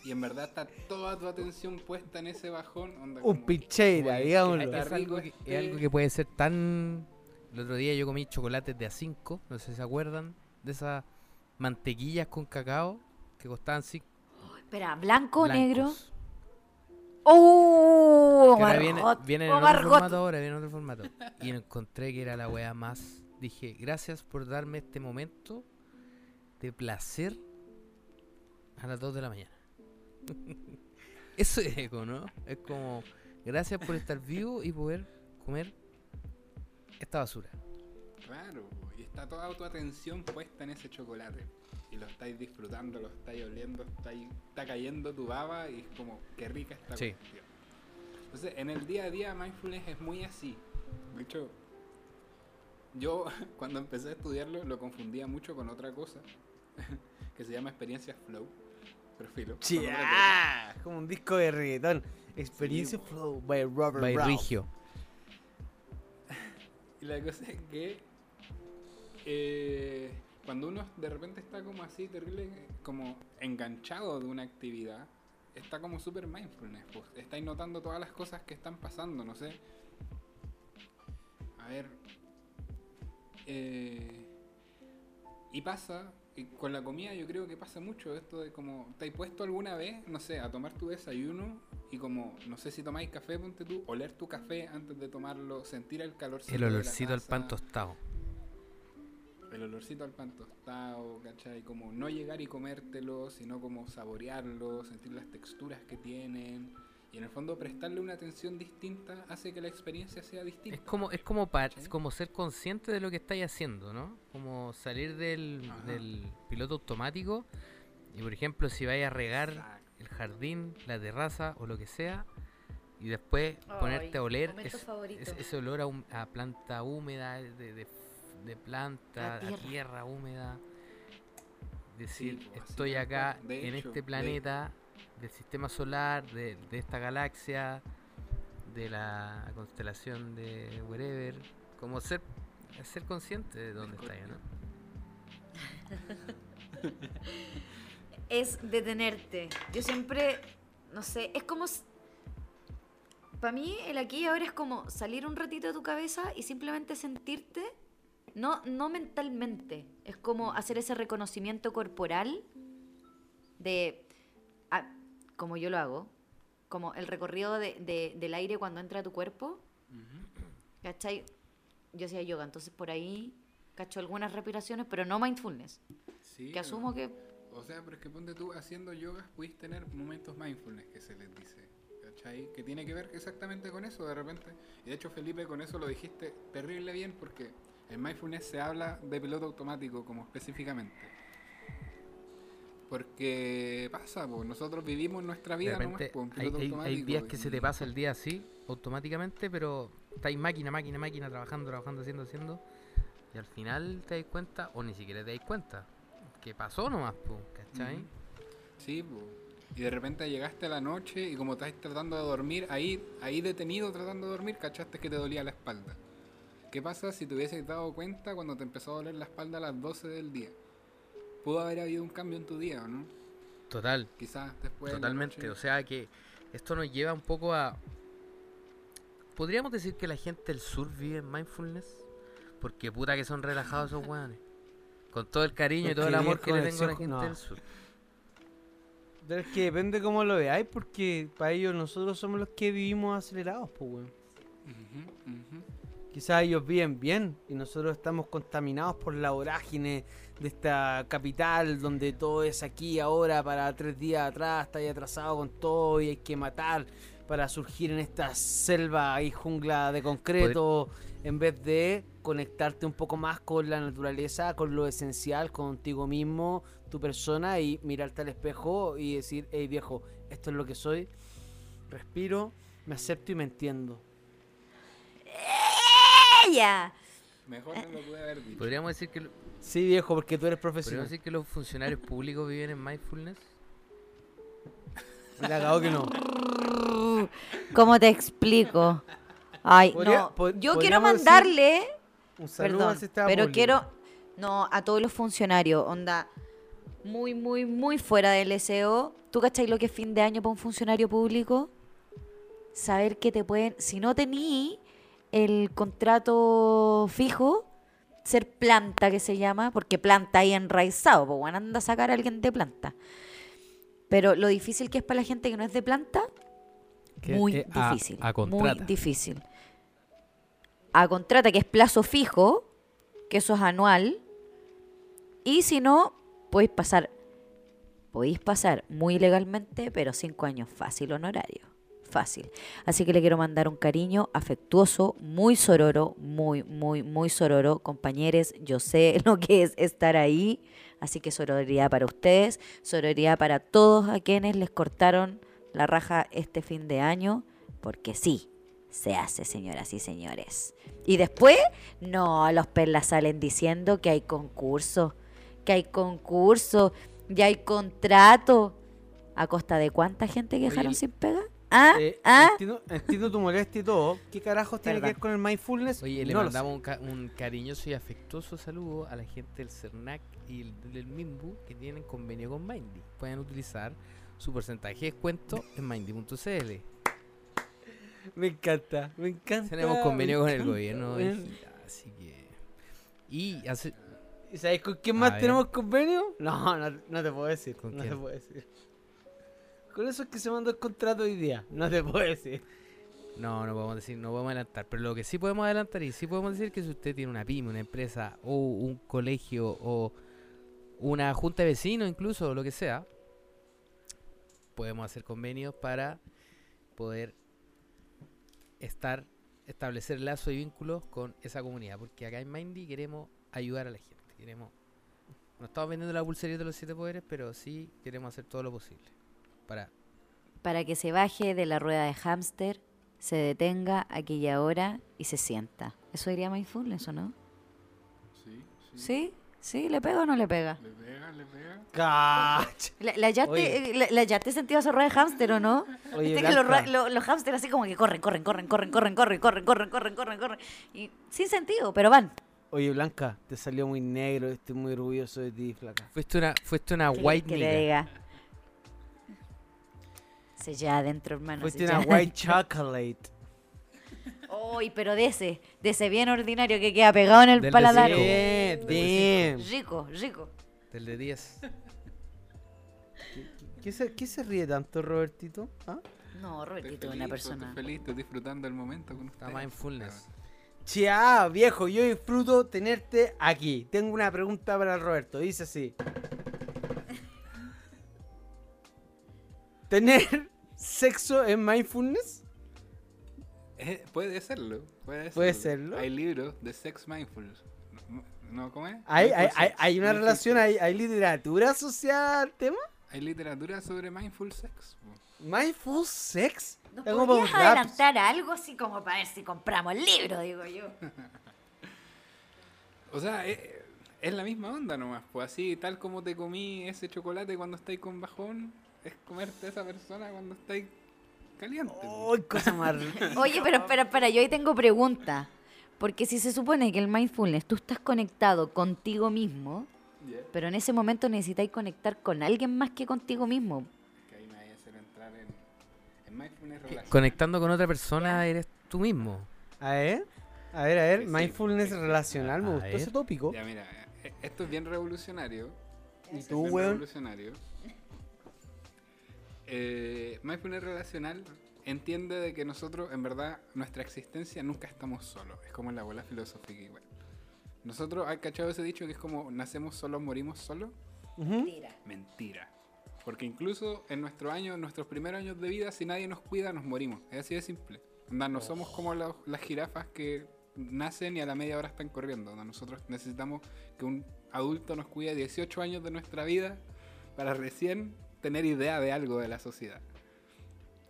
Y en verdad está toda tu atención puesta en ese bajón. onda Un como- picheira, digámoslo. Es algo, rico que, es este- algo que puede ser tan... El otro día yo comí chocolates de A5, no sé si se acuerdan, de esas mantequillas con cacao que costaban 5 Espera, ¿blanco o negro? ¡Oh! Que ahora viene, Margot, viene en oh, otro Margot. formato ahora, viene en otro formato. Y encontré que era la wea más... Dije, gracias por darme este momento de placer a las 2 de la mañana. Eso es eco, ¿no? Es como, gracias por estar vivo y poder comer esta basura. Claro, y está toda tu atención puesta en ese chocolate. Y lo estáis disfrutando, lo estáis oliendo, estáis- está cayendo tu baba y es como, qué rica esta Sí. cuestión. Entonces, en el día a día, mindfulness es muy así. De hecho, yo cuando empecé a estudiarlo lo confundía mucho con otra cosa que se llama experiencias flow. Pero filo. Sí, ah, como un disco de reggaetón. Experiencia Sí. Flow by Robert By Ralph. Rigio. Y la cosa es que eh, cuando uno de repente está como así, terrible, como enganchado de una actividad, está como super mindfulness. Pues, estáis notando todas las cosas que están pasando, no sé. A ver. eh, y pasa, y con la comida yo creo que pasa mucho esto de como, ¿te has puesto alguna vez, no sé, a tomar tu desayuno y como, no sé si tomáis café, ponte tú, oler tu café antes de tomarlo, sentir el calor El olorcito al pan tostado. el olorcito al pan tostado, ¿cachai? Como no llegar y comértelo, sino como saborearlo, sentir las texturas que tienen. Y en el fondo prestarle una atención distinta hace que la experiencia sea distinta. Es como, es como, como ser consciente de lo que estáis haciendo, ¿no? Como salir del, del piloto automático y, por ejemplo, si vais a regar Exacto. el jardín, la terraza o lo que sea, y después ponerte a oler es- ese olor a, hum- a planta húmeda, de, de, de planta, A a tierra. húmeda. Decir, Sí, estoy acá. De en hecho, este de- planeta, del sistema solar, de, esta galaxia, de la constelación de wherever. Como ser, ser consciente de dónde está Escorpio. ¿no? es detenerte. Yo siempre, no sé, es como... Para mí el aquí y ahora es como salir un ratito de tu cabeza y simplemente sentirte, no, no mentalmente, es como hacer ese reconocimiento corporal de, ah, como yo lo hago, como el recorrido de- de- del aire cuando entra a tu cuerpo, Ujú. ¿cachai? Yo hacía yoga, entonces por ahí cacho algunas respiraciones, pero no mindfulness, Sí, que asumo que... O sea, pero es que ponte tú haciendo yoga, puedes tener momentos mindfulness que se les dice. ¿Cachai? Que tiene que ver exactamente con eso de repente. Y de hecho, Felipe, con eso lo dijiste terrible bien porque en mindfulness se habla de piloto automático como específicamente. Porque pasa, pues nosotros vivimos nuestra vida nomás, po, hay, hay- días que se te pasa el día así, automáticamente, pero estáis máquina, máquina, máquina, trabajando, trabajando, haciendo, haciendo. Y al final te dais cuenta, o ni siquiera te dais cuenta, que pasó nomás, po, ¿cachai? Sí, y de repente llegaste a la noche y como estás tratando de dormir, ahí, ahí detenido tratando de dormir, cachaste que te dolía la espalda. ¿Qué pasa si te hubieses dado cuenta cuando te empezó a doler la espalda a las 12 del día? Pudo haber habido un cambio en tu día, ¿o no? Total, Quizás después. totalmente. O sea que esto nos lleva un poco a... ¿Podríamos decir que la gente del sur vive en mindfulness? Porque puta que son relajados esos weones. Con todo el cariño y todo el amor que le tengo a la gente no. del sur. Pero es que depende cómo lo veáis, porque para ellos nosotros somos los que vivimos acelerados, pues, weón. Quizás ellos viven bien y nosotros estamos contaminados por la vorágine de esta capital donde todo es aquí ahora para tres días atrás, está ahí atrasado con todo y hay que matar para surgir en esta selva y jungla de concreto en vez de conectarte un poco más con la naturaleza, con lo esencial, contigo mismo, tu persona y mirarte al espejo y decir, hey viejo, esto es lo que soy, respiro, me acepto y me entiendo. ¡Ella! Mejor no lo pude haber dicho. ¿Podríamos decir que, Sí viejo, porque tú eres ¿podríamos profesional. decir que los funcionarios públicos viven en mindfulness? Me la cagó que no. ¿Cómo te explico? Ay, no. Yo quiero mandarle, Un saludo perdón, al sistema pero público. quiero, no, a todos los funcionarios, onda, muy, muy, muy fuera del SEO. ¿Tú cachai lo que es fin de año para un funcionario público? Saber que te pueden, si no tení el contrato fijo, ser planta que se llama, porque planta ahí enraizado, pues bueno, anda a sacar a alguien de planta. Pero lo difícil que es para la gente que no es de planta, Que, muy eh, a- difícil. a muy contrata. difícil. A contrata, que es plazo fijo, que eso es anual. Y si no, podéis pasar, podéis pasar muy legalmente, pero cinco años fácil honorario. Fácil. Así que le quiero mandar un cariño afectuoso, muy sororo, muy, muy, muy sororo. Compañeros, yo sé lo que es estar ahí. Así que sororidad para ustedes, sororidad para todos a quienes les cortaron la raja este fin de año, porque sí, se hace, señoras y señores. Y después, no, los perlas salen diciendo que hay concurso, que hay concurso, y hay contrato. ¿A costa de cuánta gente que Oye, dejaron sin pega? ¿Ah? Eh, ¿Ah? entiendo, entiendo tu molestia y todo. ¿Qué carajos tiene que ver con el mindfulness? Oye, le No mandamos un, ca- un cariñoso y afectuoso saludo a la gente del CERNAC y el- del MIMBU que tienen convenio con Mindy. Pueden utilizar su porcentaje de descuento en mindy.cl. Me encanta, me encanta. Tenemos convenio con el gobierno, hijita, así que... Y hace... ¿Y sabes con quién más ver. tenemos convenio? No, no, no te puedo decir. ¿Con no te quién? puedo decir. Con eso es que se mandó el contrato hoy día. No te puedo decir. No, no podemos decir, no podemos adelantar. Pero lo que sí podemos adelantar y sí podemos decir que si usted tiene una pyme, una empresa o un colegio o una junta de vecinos incluso, lo que sea, podemos hacer convenios para poder estar, establecer lazos y vínculos con esa comunidad. Porque acá en Mindy queremos ayudar a la gente. Queremos, no estamos vendiendo la pulsería de los siete poderes, pero sí queremos hacer todo lo posible para Para que se baje de la rueda de hámster, se detenga aquella hora y se sienta. ¿Eso diría mindfulness o no? Sí, sí. ¿Sí? ¿Sí? ¿Le pega o no le pega? Le pega, le pega. Cach. La, la eh, la, sentía esa rueda de hámster o no? Oye, Viste que los, lo- los hámster así como que corren, corren, corren, corren, corren, corren, corren, corren, corren, corren, corren. Y sin sentido, pero van. Oye, Blanca, te salió muy negro. Estoy muy orgulloso de ti, flaca. fuiste una, fuiste una ¿Qué white que nigga. le diga? Ya adentro, hermano. Fuiste se una white chocolate. Uy, pero de ese, de ese bien ordinario que queda pegado en el Del paladar. damn. Rico, rico. Del de 10. ¿Qué se, ¿Qué se ríe tanto, Robertito? ¿Ah? No, Estoy Robertito es una estoy persona. feliz, estoy disfrutando el momento con Está ustedes. mindfulness. Chia, viejo, yo disfruto tenerte aquí. Tengo una pregunta para Roberto. Dice así. ¿Tener sexo en mindfulness? Eh, puede serlo, puede serlo. Puede serlo. Hay libros de sex mindfulness. No, ¿cómo es? ¿Hay, hay, hay, una mindful relación, hay, hay literatura asociada al tema? Hay literatura sobre mindful sex. ¿Mindful sex? ¿Nos Tengo podrías raps. adelantar algo así como para ver si compramos el libro, digo yo? O sea, eh, es, la misma onda nomás. Pues así, tal como te comí ese chocolate cuando estáis con bajón, es comerte a esa persona cuando estáis caliente. ¡Uy, cosa más! Oye, pero espera, espera, yo ahí tengo pregunta. Porque si se supone que el mindfulness tú estás conectado contigo mismo, pero en ese momento necesitáis conectar con alguien más que contigo mismo. Que ahí me vaya a hacer entrar en, en mindfulness relacional. Conectando con otra persona eres tú mismo. A ver, a ver, a ver. Sí, mindfulness sí. relacional, me gustó ver. ese tópico. Ya, mira, eh, esto es bien revolucionario. ¿Y Es tú, bien weón? revolucionario. Eh, mindfulness relacional entiende de que nosotros, en verdad, nuestra existencia nunca estamos solos. Es como en la bola filosófica igual. Nosotros, ¿hay cachado ese dicho que es como nacemos solos, morimos solos? Ujú. Mentira. Porque incluso en nuestro año, en nuestros primeros años de vida, si nadie nos cuida, nos morimos. Es así de simple. Onda, no somos como los- las jirafas que nacen y a la media hora están corriendo. Onda, nosotros necesitamos que un adulto nos cuide 18 años de nuestra vida para recién tener idea de algo de la sociedad.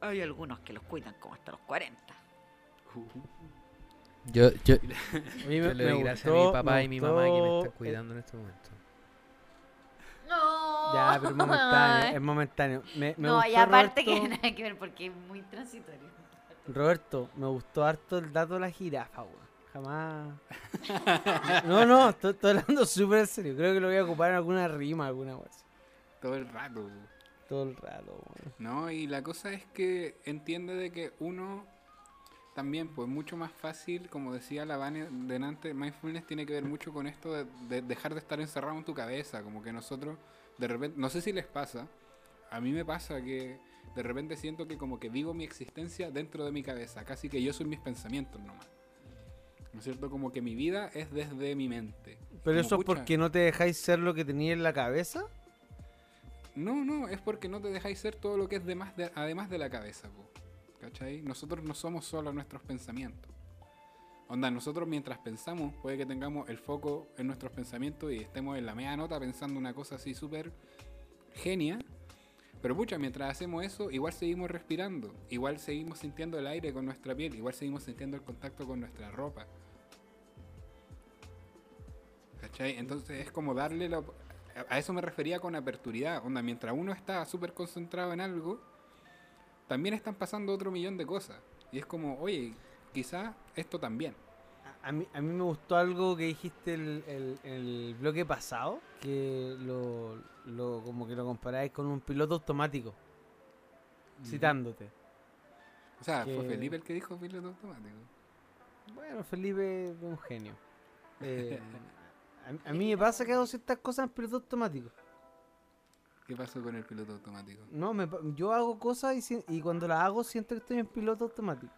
Hay algunos que los cuidan como hasta los 40. Yo, yo, A mí yo me, le me doy gracias a mi papá y mi mamá que me están cuidando en este momento. No. Ya, pero es momentáneo, es momentáneo. Me, me no, gustó, y aparte que Roberto, nada que ver porque es muy transitorio. Roberto, me gustó harto el dato de la jirafa, weón. Jamás. No, no, estoy, estoy hablando súper en serio. Creo que lo voy a ocupar en alguna rima, alguna cosa. Todo el rato. Todo el rato. No, y la cosa es que entiende de que uno también, pues mucho más fácil, como decía la Vane delante, mindfulness tiene que ver mucho con esto de, de dejar de estar encerrado en tu cabeza, como que nosotros, de repente, no sé si les pasa, a mí me pasa que de repente siento que como que vivo mi existencia dentro de mi cabeza, casi que yo soy mis pensamientos nomás. ¿No es cierto? Como que mi vida es desde mi mente. Pero Como, eso es porque no te dejáis ser lo que tenía en la cabeza. No, no, es porque no te dejáis ser todo lo que es de más de- además de la cabeza, po. ¿cachai? Nosotros no somos solo nuestros pensamientos. Onda, nosotros mientras pensamos, puede que tengamos el foco en nuestros pensamientos y estemos en la media nota pensando una cosa así súper genia. Pero pucha, mientras hacemos eso, igual seguimos respirando, igual seguimos sintiendo el aire con nuestra piel, igual seguimos sintiendo el contacto con nuestra ropa. ¿Cachai? Entonces es como darle la... a- eso me refería con aperturidad. Onda, mientras uno está súper concentrado en algo, también están pasando otro millón de cosas. Y es como, oye, quizá esto también. A- mí, a mí me gustó algo que dijiste el, el, el bloque pasado, que lo, lo como que lo comparáis con un piloto automático, citándote. O sea, fue Felipe el que dijo piloto automático. Bueno, Felipe es un genio. Eh, a, a mí me pasa que hago ciertas cosas en piloto automático. ¿Qué pasó con el piloto automático? No, me pa- yo hago cosas y, si- y cuando las hago siento que estoy en piloto automático.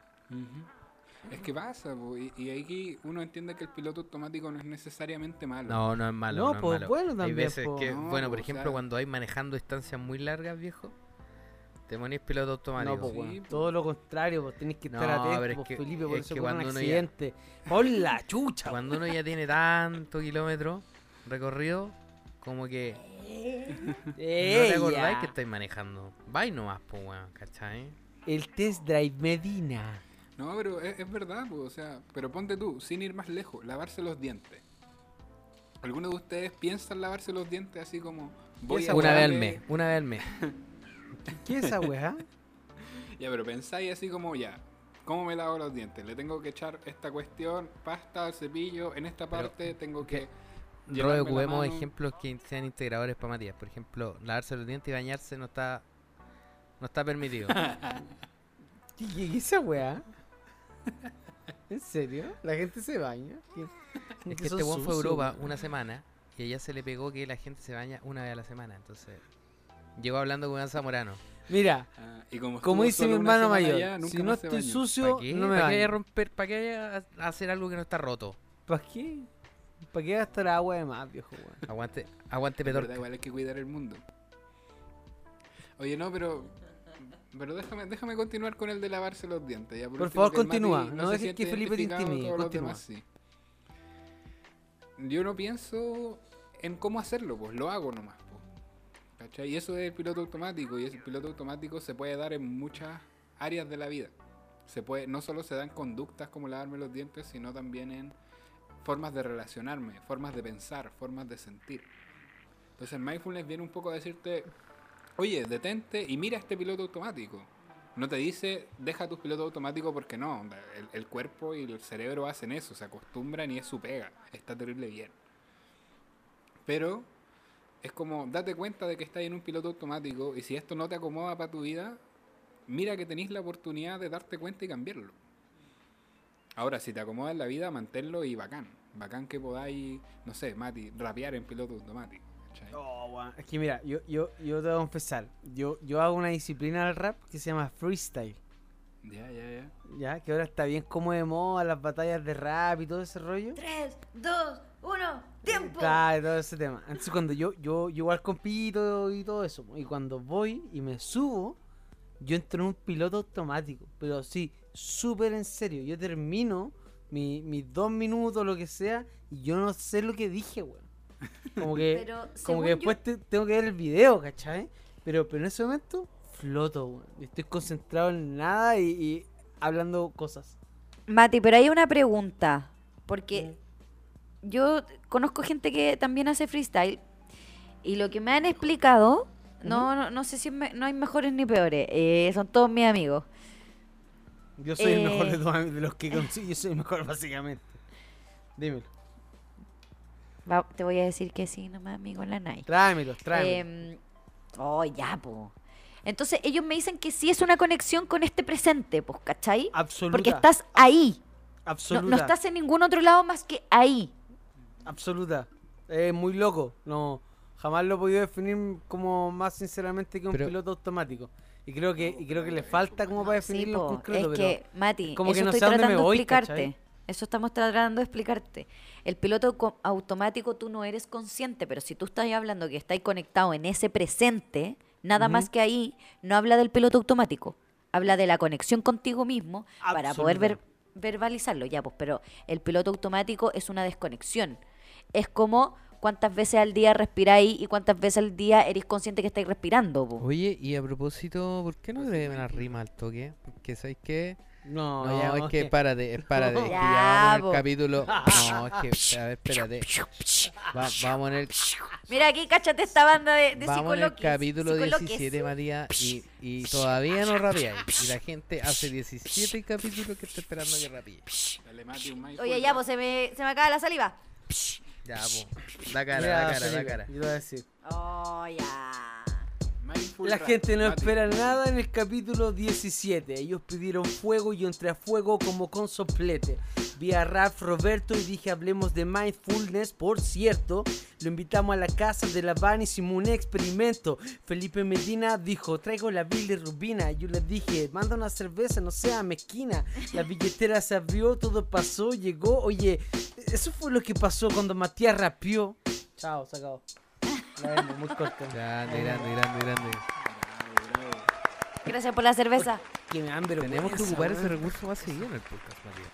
Es que pasa, po, y, y aquí uno entiende que el piloto automático no es necesariamente malo. No, no es malo. No, No, pues, es malo. bueno Hay también, veces po. que, No, bueno, por o ejemplo, sea- cuando hay manejando distancias muy largas, viejo, te ponís piloto automático. No, pues, sí, todo lo contrario, pues tenés que estar No, atento, pero es pues, que- Felipe, por es eso que ocurre un cuando uno ya- accidente. ¡Pon la chucha! Cuando uno ya tiene tanto kilómetro recorrido, como que no te acordáis que estáis manejando. Vai nomás, pues, weón, ¿cachai? El test drive Medina. No, pero es, es verdad, po, o sea, pero ponte tú, sin ir más lejos, lavarse los dientes. ¿Alguno de ustedes piensan lavarse los dientes así como voy a Una vez al mes, una vez al mes. ¿Qué es esa weá? Ya, pero pensáis así como ya, ¿cómo me lavo los dientes? Le tengo que echar esta cuestión, pasta al cepillo, en esta Pero, parte tengo que... Robe, ocupemos ejemplos que sean integradores para Matías. Por ejemplo, lavarse los dientes y bañarse no está no está permitido. ¿Qué, es esa weá? ¿En serio? ¿La gente se baña? ¿Qué- es que este weón fue a Europa una semana y allá se le pegó que la gente se baña una vez a la semana. Entonces, llegó hablando con Iván Zamorano. Mira, Ah, y como, dice mi hermano mayor, allá, si no estoy sucio, ¿Para qué? no me ¿Para qué vaya a romper? ¿Para qué vaya a hacer algo que no está roto? ¿Para qué? ¿Para qué gastar agua de más, viejo weón? Aguante, aguante Petorca. igual hay que cuidar el mundo. Oye, no, pero... Pero déjame, déjame continuar con el de lavarse los dientes. Ya, Por último, favor, continúa, se no dejes que Felipe te intimide, demás sí. Yo no pienso en cómo hacerlo, pues lo hago nomás. ¿Cachai? Y eso es el piloto automático. Y ese piloto automático se puede dar en muchas áreas de la vida. Se puede, no solo se dan conductas como lavarme los dientes, sino también en formas de relacionarme, formas de pensar, formas de sentir. Entonces mindfulness viene un poco a decirte, oye, detente y mira este piloto automático. No te dice, deja tus pilotos automáticos porque no, el, el cuerpo y el cerebro hacen eso, se acostumbran y es su pega, está terrible bien. Pero es como, date cuenta de que estás en un piloto automático y si esto no te acomoda para tu vida, mira que tenéis la oportunidad de darte cuenta y cambiarlo. Ahora, si te acomoda en la vida, manténlo y bacán. Bacán que podáis, no sé, Mati, rapear en piloto automático. Oh. Es que mira, yo, yo, yo te voy a confesar, yo, yo hago una disciplina del rap que se llama freestyle. Ya, ya, ya. Ya, que ahora está bien como de moda las batallas de rap y todo ese rollo. 3, 2, 1, tiempo. Claro, todo ese tema. Entonces cuando yo, yo, yo igual compito y todo eso, y cuando voy y me subo, yo entro en un piloto automático. Pero sí, súper en serio. Yo termino mi- mis dos minutos, lo que sea, y yo no sé lo que dije, weón. Como que, Pero como que yo- después te- tengo que ver el video, ¿cachai? Pero, pero en ese momento, floto, weón. Estoy concentrado en nada y, y hablando cosas. Mati, pero hay una pregunta. Porque yo conozco gente que también hace freestyle. Y lo que me han explicado, no, no, no sé si me- no hay mejores ni peores. eh, son todos mis amigos. Yo soy el mejor Eh. de, todos- de los que consigo. Yo soy el mejor, básicamente. Dímelo. Va, te voy a decir que sí, nomás amigo en la night. Tráemelos, tráemelos. Em, oh, ya, po. Entonces ellos me dicen que sí es una conexión con este presente, pues, ¿cachai? absoluta. Porque estás ahí. No, absoluta. no estás en ningún otro lado más que ahí. Absoluta. Es muy loco. No, jamás lo he podido definir como más sinceramente que un Pero- piloto automático. Y creo que, y creo que le falta como para Sí, definirlo po, concreto. es pero que, Mati, como que eso no estoy tratando de explicarte. ¿cachai? Eso estamos tratando de explicarte. El piloto co- automático tú no eres consciente, pero si tú estás hablando que estáis conectado en ese presente, nada más que ahí, no habla del piloto automático. Habla de la conexión contigo mismo para poder ver- verbalizarlo. Ya, pues, pero el piloto automático es una desconexión. Es como cuántas veces al día respiráis y cuántas veces al día eres consciente que estáis respirando. po. Oye, y a propósito, ¿por qué no le deben una rima al toque? Porque ¿sabes qué? No, No, ya, es no, que párate, es párate, es que Ya, ya vamos en el capítulo. No, es que, a ver, espérate. Va- vamos en el, Mira aquí, cáchate esta banda de, de vamos en el capítulo psicoloques. 17, Matías, y, y todavía no rapeáis. Y la gente hace 17 capítulos que está esperando que rapee. Oye, ya, pues se me, se me acaba la saliva. Ya, po. Da cara, Ya, da cara, Felipe, cara. Yo te voy a decir. Oh, ya. Mindful La gente no espera nada en el capítulo 17. Ellos pidieron fuego y yo entré a fuego como con soplete. Vi a Ralph Roberto y dije hablemos de mindfulness. Por cierto, lo invitamos a la casa de la Van y hicimos un experimento. Felipe Medina dijo, traigo la bilirrubina. Yo le dije, manda una cerveza, no sea mezquina. La billetera se abrió, todo pasó, llegó. Oye, eso fue lo que pasó cuando Matías rapió. Chao, sacado. La muy corta. Grande, grande, grande, grande. Gracias por la cerveza. Que me dan vergüenza, Tenemos que ocupar ese recurso más seguido en el podcast, Matías.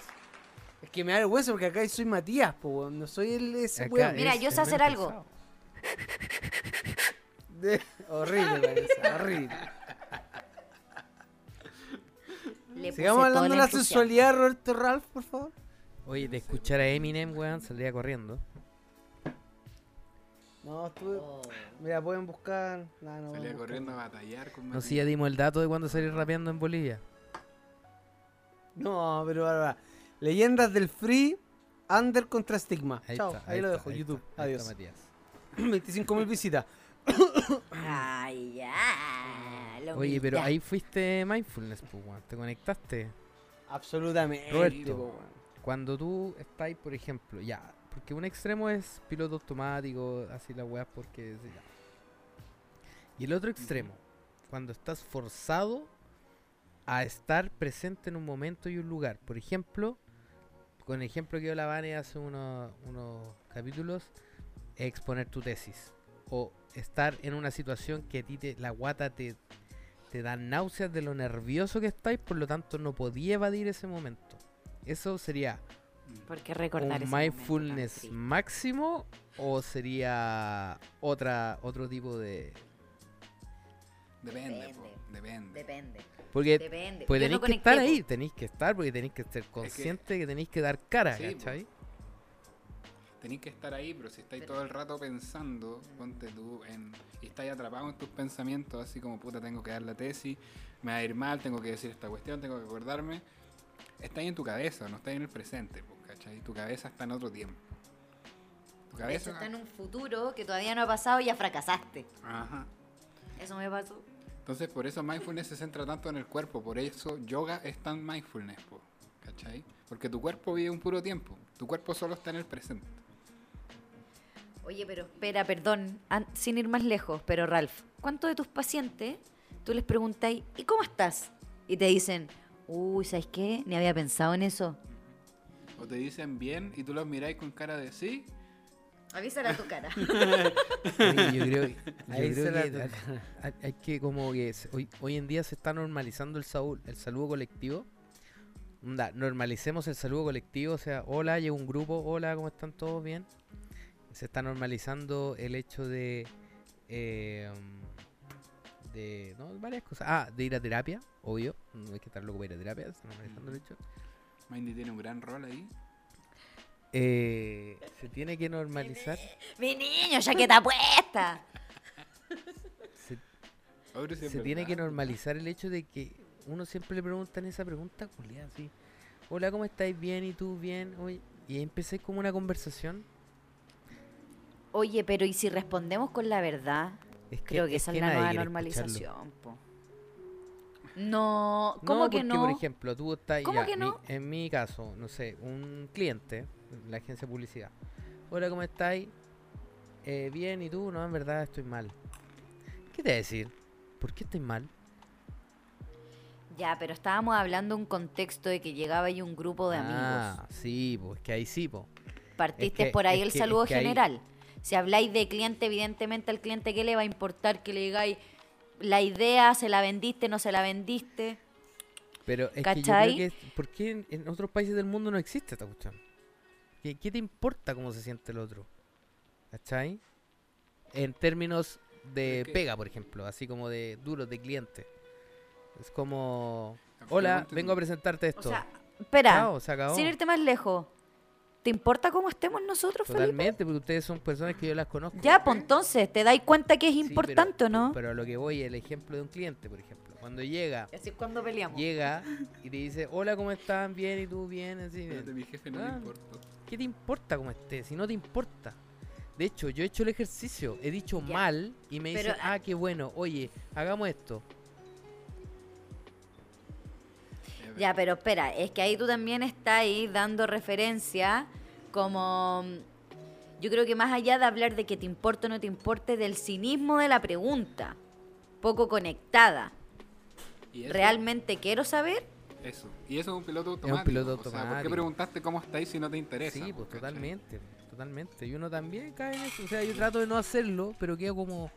Es que me da vergüenza porque acá soy Matías, po, no soy el ese Acá weón. Mira, es yo sé hacer algo. De- horrible, parece, horrible. Le Sigamos hablando de la sensualidad, Roberto Ralph, por favor. Oye, de escuchar a Eminem, weón, saldría corriendo. No, estuve. Oh. Mira, pueden buscar. No, no, Salía corriendo a batallar con No Mati. sé si ya dimos el dato de cuando salí rapeando en Bolivia. No, pero ahora. Leyendas del Free, Under contra Stigma. Ahí Chao, está, ahí, lo está, dejo, ahí YouTube. está, Adiós. Matías. 25.000 visitas. Ay, ya. Oye, pero ahí fuiste mindfulness, pues, weón. Te conectaste. Absolutamente. Roberto. po, weón. Cuando tú estás, por ejemplo, ya, porque un extremo es piloto automático, así las weas porque... Y el otro extremo, cuando estás forzado a estar presente en un momento y un lugar. Por ejemplo, con el ejemplo que dio la Vane hace unos, unos capítulos, exponer tu tesis. O estar en una situación que a ti te, la guata te, te da náuseas de lo nervioso que estáis, por lo tanto no podía evadir ese momento. Eso sería ¿Por qué recordar un mindfulness máximo o sería otra otro tipo de Depende, Depende. po, depende. Depende. porque Depende. pues tenéis no que estar ahí tenéis que estar porque tenéis que ser consciente que, tenéis que dar cara Sí. ¿cachai? Tenéis que estar ahí, pero si estáis todo el rato pensando, ponte tú en. y estáis atrapados en tus pensamientos, así como puta, tengo que dar la tesis, me va a ir mal, tengo que decir esta cuestión, tengo que acordarme. Estáis en tu cabeza, no estáis en el presente, po, ¿cachai? Tu cabeza está en otro tiempo. Tu cabeza. está en un futuro que todavía no ha pasado y ya fracasaste. Ajá. Eso me pasó. Entonces, por eso mindfulness se centra tanto en el cuerpo, por eso yoga es tan mindfulness, po, ¿cachai? Porque tu cuerpo vive un puro tiempo, tu cuerpo solo está en el presente. Oye, pero espera, perdón, sin ir más lejos, pero Ralph, ¿cuántos de tus pacientes tú les preguntáis, ¿y cómo estás? Y te dicen, uy, ¿sabes qué? Ni había pensado en eso. O te dicen bien y tú los miráis con cara de sí, Avísale a tu cara. Oye, yo creo, yo que hay, hay que como que hoy, hoy en día se está normalizando el, saúl- el saludo colectivo Onda, normalicemos el saludo colectivo, o sea, hola, llega un grupo, hola, ¿cómo están todos? Bien. Se está normalizando el hecho de. eh, de. No, varias cosas. Ah, de ir a terapia, obvio. No hay que estar loco para ir a terapia, se está normalizando el hecho. Mindy tiene un gran rol ahí. Eh, se tiene que normalizar. Mi niño, chaqueta puesta. Se, es tiene verdad. que normalizar el hecho de que uno siempre le preguntan esa pregunta, culiada, así. Hola, ¿cómo estáis? Bien, ¿y tú? Bien. Oye, y ahí empecé como una conversación. Oye, pero ¿y si respondemos con la verdad? Es que, Creo que esa es la nueva normalización, po. No, ¿cómo no, que porque, no? por ejemplo, tú estás ¿Cómo ya, que mi- no? en mi caso, no sé, un cliente, la agencia de publicidad. Hola, ¿cómo estáis? Eh, bien, ¿y tú? No, en verdad estoy mal. ¿Qué te voy a decir? ¿Por qué estoy mal? Ya, pero estábamos hablando de un contexto de que llegaba ahí un grupo de amigos. Ah, sí, pues que ahí sí, pues. Partiste que- por ahí el que- saludo es que ahí- general. Si habláis de cliente, evidentemente al cliente, ¿qué le va a importar que le digáis la idea, se la vendiste, no se la vendiste? Pero es ¿Cachai? que yo creo que, ¿por qué en, en otros países del mundo no existe esta cuestión? ¿Qué, qué te importa cómo se siente el otro? ¿Cachai? En términos de pega, por ejemplo, así como de duros de cliente. Es como, hola, vengo a presentarte O esto. sea, espera, Chao, se acabó. sin irte más lejos. ¿Te importa cómo estemos nosotros, Felipe? Totalmente, porque ustedes son personas que yo las conozco. Ya, pues entonces, ¿te dais cuenta que es Sí, importante pero- o no? Pero a lo que voy, el ejemplo de un cliente, por ejemplo. Cuando llega, Así es cuando peleamos. llega y te dice, hola, ¿cómo están? Bien, ¿y tú? Bien, así. Espérate, mi jefe no Ah. le importa. ¿Qué te importa cómo estés? Si no te importa. De hecho, yo he hecho el ejercicio, he dicho Ya. mal y me Pero, dicen, ah, qué bueno, oye, hagamos esto. Ya, pero espera, es que ahí tú también estás ahí dando referencia como... Yo creo que más allá de hablar de que te importa o no te importe, del cinismo de la pregunta, poco conectada. Y ¿Realmente quiero saber? Eso. Y eso es un piloto un automático. piloto O sea, ¿por qué automático. preguntaste cómo estáis si no te interesa? sí, pues ¿cachai? totalmente, totalmente. Y uno también cae en eso. O sea, yo trato de no hacerlo, pero quedo como,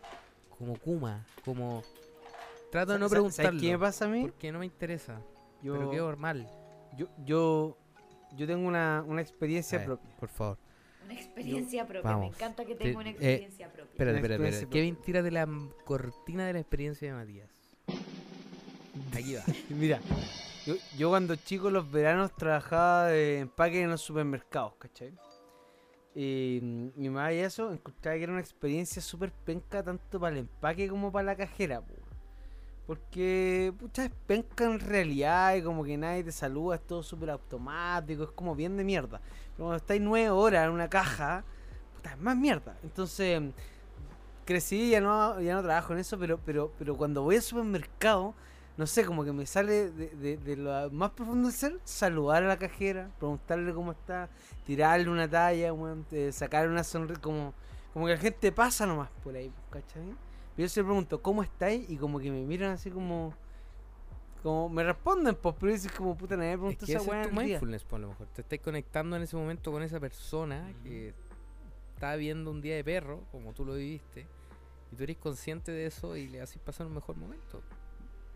como Kuma, como... Trato de no ¿Sabes- preguntarlo. ¿Sabes qué me pasa a mí? Porque no me interesa. Yo, Pero quedo mal. yo, yo, yo tengo una, una experiencia ver, propia. por favor. Una experiencia propia. vamos. Me encanta que Te- tenga una eh, experiencia propia. Espérate, Una espérate, experiencia espérate. propia. Kevin, tírate la m- cortina de la experiencia de Matías. Aquí va. Mira, yo, yo cuando chico los veranos trabajaba de empaque en los supermercados, ¿cachai? Y mm, mi mamá y eso encontraba que era una experiencia súper penca tanto para el empaque como para la cajera, po. Porque, pucha, es penca en realidad y como que nadie te saluda, es todo súper automático, es como bien de mierda. Pero cuando estáis nueve horas en una caja, puta, es más mierda. Entonces, crecí, ya no, ya no trabajo en eso, pero, pero, pero cuando voy al supermercado, no sé, como que me sale de, de- lo más profundo del ser, saludar a la cajera, preguntarle cómo está, tirarle una talla, eh, sacarle una sonrisa, como, como que la gente pasa nomás por ahí, ¿cachai? Yo se pregunto, ¿cómo estáis? Y como que me miran así como... Como me responden, pues, pero dices como puta, nadie me Es que esa es tu mindfulness, por lo mejor. Te estás conectando en ese momento con esa persona que está viendo un día de perro, como tú lo viviste, y tú eres consciente de eso y le haces pasar un mejor momento.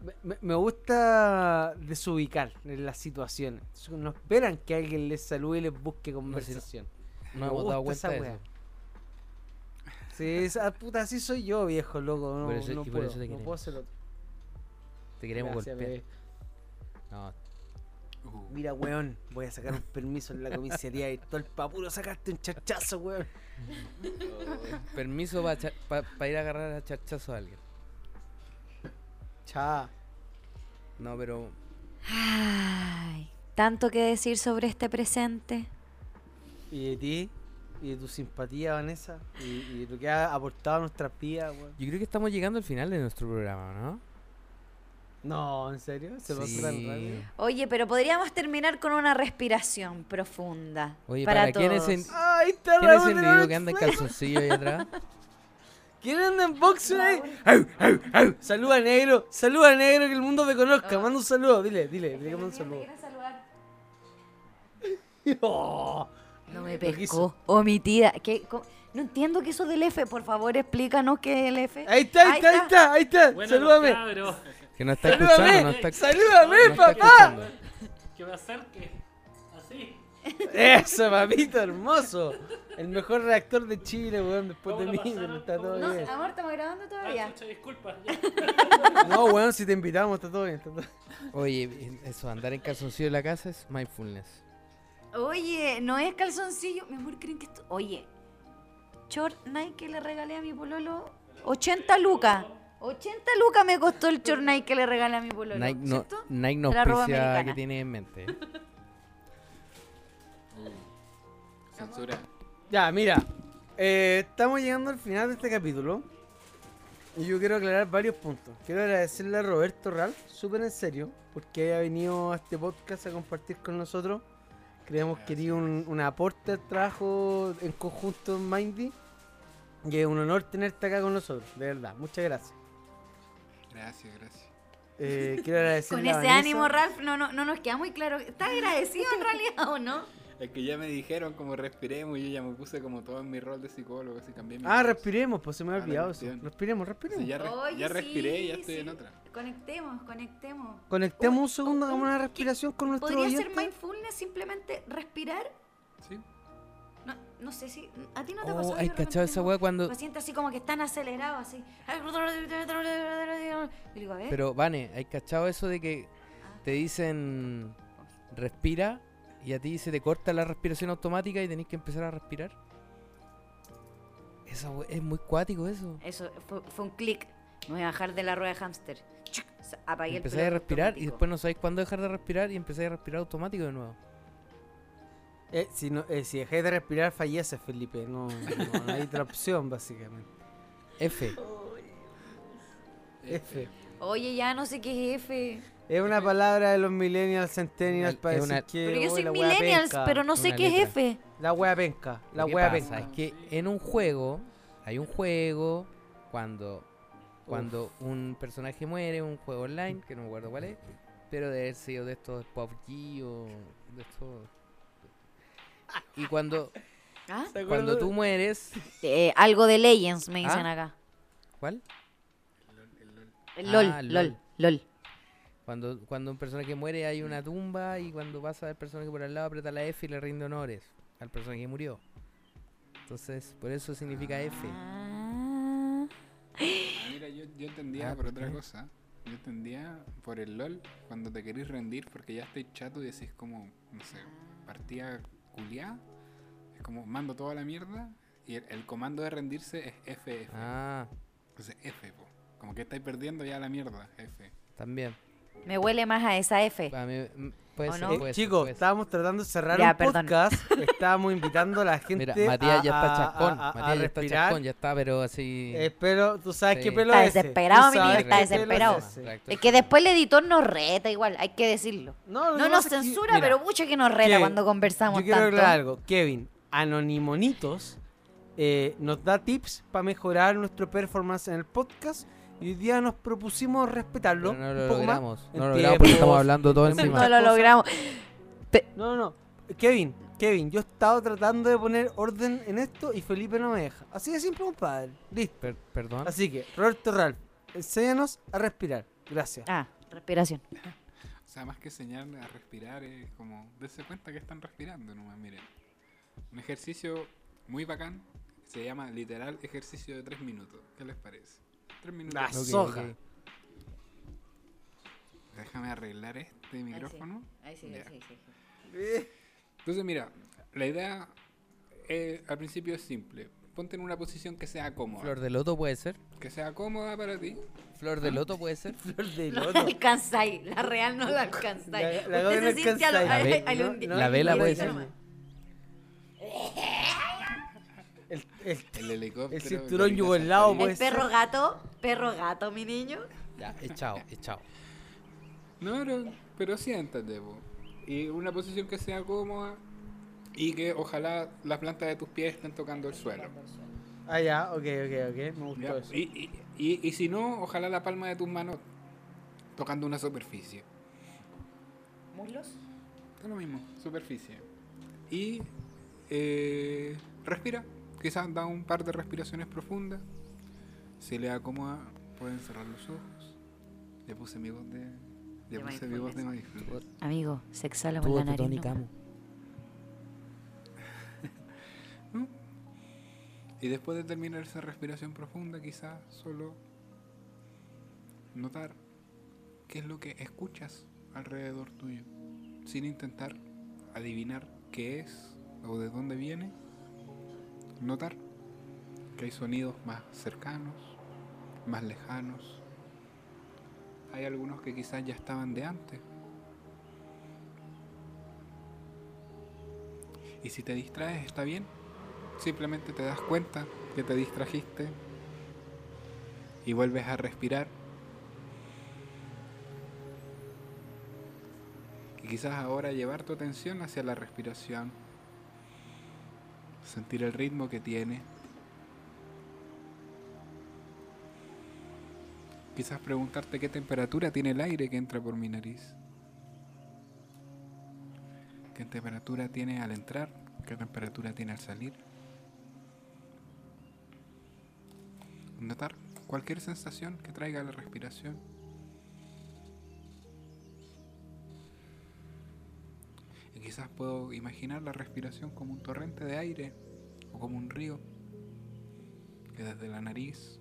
Me- Me, me gusta desubicar en las situaciones. No esperan que alguien les salude y les busque conversación. No Me hemos dado gusta cuenta de esa eso. Sí, esa puta, así soy yo, viejo, loco. No, Por eso- no puedo, eso te no queremos. puedo hacer otro. Te queremos Gracias, golpear. No, Uh, Mira, weón, voy a sacar un permiso en la comisaría y todo el papuro sacaste un chachazo, weón. permiso para ir a agarrar a charchazo a alguien. Cha. No, pero Ay, tanto que decir sobre este presente. Y de ti, y de tu simpatía, Vanessa, y, y lo que ha aportado a nuestras vidas, weón. yo creo que estamos llegando al final de nuestro programa, ¿no? No, ¿en serio? ¿Se Sí. tan rápido? Oye, pero podríamos terminar con una respiración profunda. Oye, para, ¿para quién todos. es el- ¡Ay, está ¿Quién es el de individuo que anda en calzoncillo ahí atrás? ¿Quién anda en boxer ahí? ¡Au, au, au! Saluda negro, saluda negro, que el mundo te conozca. Manda un saludo, dile, dile, dile que manda un saludo. Oh, No me pescó. Omitida. ¿Qué? No entiendo qué eso del F. Por favor, explícanos qué es el F. Ahí está, ahí está, ahí está, ahí está. Bueno, Salúdame. Que no está escuchando, Salúdame, no está, salúdame, no está papá. que me acerque. Así. Eso, papito hermoso. El mejor reactor de Chile, weón, después de ¿Cómo mí, pasaron? pero está todo ¿Cómo lo bien. amor, estamos grabando Ah, todavía. chucha, disculpa. ya. No, weón, si te invitamos, está todo bien. Está todo... Oye, eso, andar en calzoncillo en la casa es mindfulness. Oye, no es calzoncillo. Mi amor, ¿creen que esto...? Oye, short Nike que le regalé a mi pololo, 80 lucas. 80 lucas me costó el short Nike que le regalé a mi pololo. Nike no. Nike no la ropa auspicia americana. que tiene en mente. censura. Ya, mira. eh, estamos llegando al final de este capítulo. Y yo quiero aclarar varios puntos. Quiero agradecerle a Roberto Ralph, súper en serio, porque haya venido a este podcast a compartir con nosotros. Creemos que quería un, un aporte al trabajo en conjunto en Mindy. Y es un honor tenerte acá con nosotros, de verdad. Muchas gracias. Gracias, gracias. Eh, quiero agradecer Con ese ánimo, Ralph, no, no, no nos queda muy claro. ¿Estás agradecido en realidad o no? Es que ya me dijeron como respiremos y yo ya me puse como todo en mi rol de psicólogo, así cambié mi Ah, voz. respiremos, pues se me había Ah, olvidado la eso. Respiremos, respiremos. Sí, ya, res- Oye, ya respiré y ya sí, estoy en otra. Conectemos, conectemos. Conectemos un segundo, oh, hagamos una ¿qué- respiración con nuestro ¿Podría ser oyente. mindfulness simplemente respirar? ¿Sí? No, no sé si. ¿A ti no te Oh, pasó? ¿hay Yo de cachado esa weá cuando- Pacientes así como que están acelerados, así. Y digo, a ver. Pero, Vane, ¿hay cachado eso de que Ah. te dicen respira y a ti se te corta la respiración automática y tenés que empezar a respirar? We- es muy cuático eso. Eso fue, fue un clic. Me voy a bajar de la rueda de hámster. Apagué Empezáis a respirar y después no sabéis cuándo dejar de respirar y empezáis a respirar automático de nuevo. Eh, si, no, eh, si dejáis de respirar, falleces, Felipe. No, no, no hay otra opción, básicamente. F. F. Oye, ya no sé qué es F. Es una palabra de los millennials, centennials, Es para decir una- que. Pero yo oh, soy millennials, penca. pero no sé qué letra. es F. La wea penca. La wea pasa penca. es que en un juego hay un juego cuando cuando un personaje muere, un juego online, que no me acuerdo cuál es, pero debe haber sido de estos PUBG o de estos... Y cuando, ¿Ah? ¿Se cuando tú mueres... Eh, algo de Legends, me dicen ¿Ah? acá. ¿Cuál? El Ah, LOL, LOL. LOL, LOL. Cuando, cuando un personaje muere hay una tumba y cuando pasa el personaje por al lado aprieta la F y le rinde honores al personaje que murió. Entonces, por eso significa F. Ah. Ah, Mira, yo, yo entendía Ah, por ¿por otra qué? cosa. Yo entendía por el LOL cuando te querís rendir porque ya estáis chato y decís como, no sé, partida culiá. Es como mando toda la mierda y el, el comando de rendirse es FF. Ah, Entonces F, po. Como que estáis perdiendo ya la mierda, F. también. Me huele más a esa F. A mí, mm, puede ¿O ser, no? Eh, puede ser, chicos, puede ser. estábamos tratando de cerrar Ya, un perdón. podcast. Estábamos invitando a la gente Mira, Matías a, ya está a- chascón. a- a Matías ya está respirar. chascón, ya está, pero así. Eh, pero tú sabes Sí. qué pelo Está es ese. desesperado, Tú mi niño, está qué pelo es desesperado. ese. Exacto. Es que después el editor nos reta igual, hay que decirlo. No, lo No que nos pasa es que- censura, mira, pero mucho que nos reta Kevin, cuando conversamos Yo quiero tanto. aclarar algo. Kevin, Anonimonitos eh, nos da tips para mejorar nuestro performance en el podcast. Y hoy día nos propusimos respetarlo. Pero no un lo poco logramos. No lo logramos porque estamos hablando todo en encima. No lo logramos. No, no, no. Kevin, Kevin, yo he estado tratando de poner orden en esto y Felipe no me deja. Así de simple, compadre. Listo. Per- perdón. Así que, Roberto Ralph, enséñanos a respirar. Gracias. Ah, respiración. O sea, más que enseñar a respirar, es como darse cuenta que están respirando nomás, miren. Un ejercicio muy bacán, se llama literal ejercicio de 3 minutos. ¿Qué les parece? 3 minutos. La soja. Déjame arreglar este micrófono. Ahí sí, ahí sí, sí. Entonces, mira, la idea eh, al principio es simple. Ponte en una posición que sea cómoda. Flor de loto puede ser. Que sea cómoda para ti. Flor de loto puede ser. Flor de No loto. la alcanzáis, la real no la alcanzáis. La- la Usted no se siente a lo- alcanzáis. al- La ve- al- no, al- no, La vela puede ser. El, el- El helicóptero. El cinturón yugoslavo, puede El perro gato, perro gato, mi niño. Ya, echado, echado. No, pero, pero siéntate, po. Y una posición que sea cómoda y que ojalá las plantas de tus pies estén tocando el suelo. Ah, ya, ok, ok, ok. Me gustó ¿ya? eso. Y, y, y, y si no, ojalá la palma de tus manos tocando una superficie. ¿Muslos? Es lo mismo, superficie. Y eh, respira. Quizás da un par de respiraciones profundas. Si le acomoda, pueden cerrar los ojos. Ya puse mi voz de. De puse mi voz de mindfulness. Amigo, se exhala por la nariz. ¿no? Y después de terminar esa respiración profunda, quizás solo notar qué es lo que escuchas alrededor tuyo, sin intentar adivinar qué es o de dónde viene. Notar que hay sonidos más cercanos, más lejanos. Hay algunos que quizás ya estaban de antes. Y si te distraes, está bien. Simplemente te das cuenta que te distrajiste y vuelves a respirar. Y quizás ahora llevar tu atención hacia la respiración, sentir el ritmo que tiene. Quizás preguntarte qué temperatura tiene el aire que entra por mi nariz. ¿Qué temperatura tiene al entrar? ¿Qué temperatura tiene al salir? Notar cualquier sensación que traiga la respiración. Y quizás puedo imaginar la respiración como un torrente de aire o como un río que desde la nariz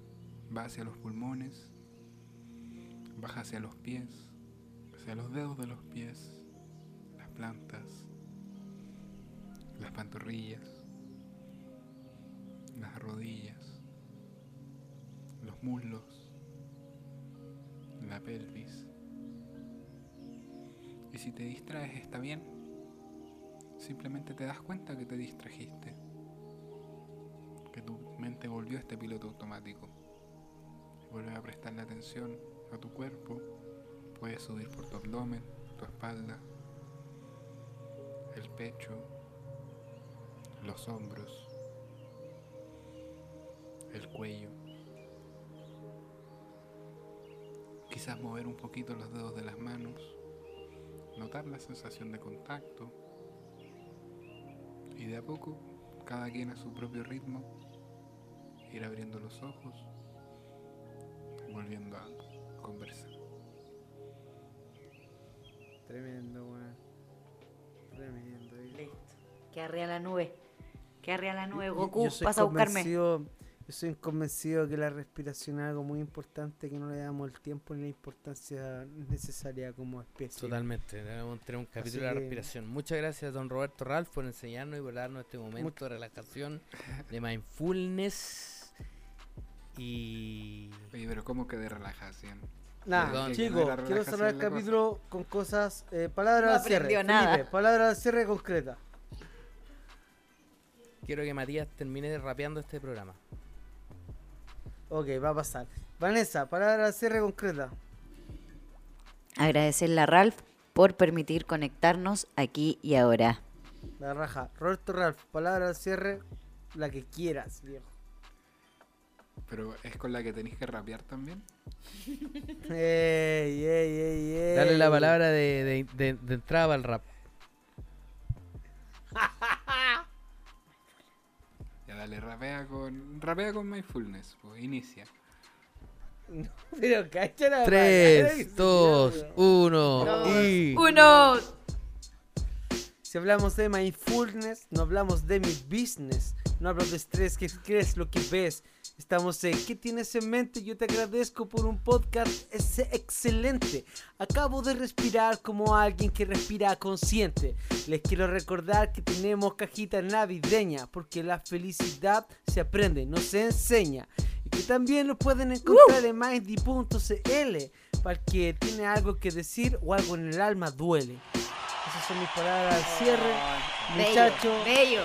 va hacia los pulmones, baja hacia los pies, hacia los dedos de los pies, las plantas, las pantorrillas, las rodillas, los muslos, la pelvis. Y si te distraes está bien, simplemente te das cuenta que te distrajiste, que tu mente volvió a este piloto automático. Vuelve a prestarle atención a tu cuerpo, puedes subir por tu abdomen, tu espalda, el pecho, los hombros, el cuello. Quizás mover un poquito los dedos de las manos, notar la sensación de contacto y de a poco, cada quien a su propio ritmo, ir abriendo los ojos, volviendo a conversar. Tremendo, weón. Tremendo. eh. Listo. Que arriba la nube. Que arriba la nube. Goku, yo soy pasa a buscarme. convencido- Yo soy convencido que la respiración es algo muy importante, que no le damos el tiempo ni la importancia necesaria como especie. Totalmente, debemos tener un capítulo de la que- respiración. Muchas gracias, don Roberto Ralph, por enseñarnos y por darnos este momento de relajación, de mindfulness. Y. Oye, pero ¿cómo que de relajación? Nada, Perdón. chicos, quiero cerrar el cosa. capítulo con cosas, eh, palabras No al cierre. aprendió nada. Felipe, palabras al cierre concreta. Quiero que Matías termine rapeando este programa. Ok, va a pasar. Vanessa, palabras al cierre concreta. Agradecerle a Ralph por permitir conectarnos aquí y ahora. La raja. Roberto Ralph, palabras al cierre, la que quieras, viejo. Pero es con la que tenéis que rapear también. Ey, ey, ey, ey. Dale la palabra de, de- de- de entrada al rap. Ya dale, rapea con. Rapea con mindfulness, pues inicia. Pero cacha la palabra que 3, se 2, llama. 1 y. ¡Uno! Si hablamos de mindfulness, no hablamos de mi business. No hablo de estrés, que crees lo que ves. Estamos en ¿Qué tienes en mente? Yo te agradezco por un podcast excelente. Acabo de respirar como alguien que respira consciente. Les quiero recordar que tenemos cajita navideña, porque la felicidad se aprende, no se enseña. Y que también lo pueden encontrar en mindy.cl para el que tiene algo que decir o algo en el alma duele. Esas son mis palabras al cierre. Muchachos, Bello.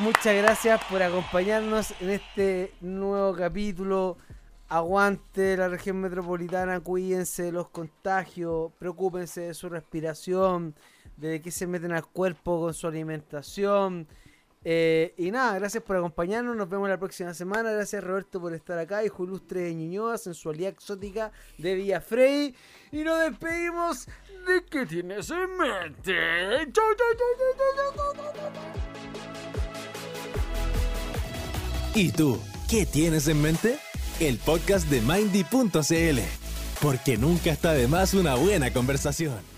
Muchas gracias por acompañarnos en este nuevo capítulo. Aguante la región metropolitana, cuídense de los contagios, preocúpense de su respiración, de qué se meten al cuerpo con su alimentación. Eh, y nada, gracias por acompañarnos, nos vemos la próxima semana. Gracias Roberto por estar acá, hijo ilustre de Ñuñoa, sensualidad exótica de Villa Frey. Y nos despedimos de que tienes en mente. ¡Chau, chau, chau, ¿Y tú? ¿Qué tienes en mente? El podcast de Mindy.cl. Porque nunca está de más una buena conversación.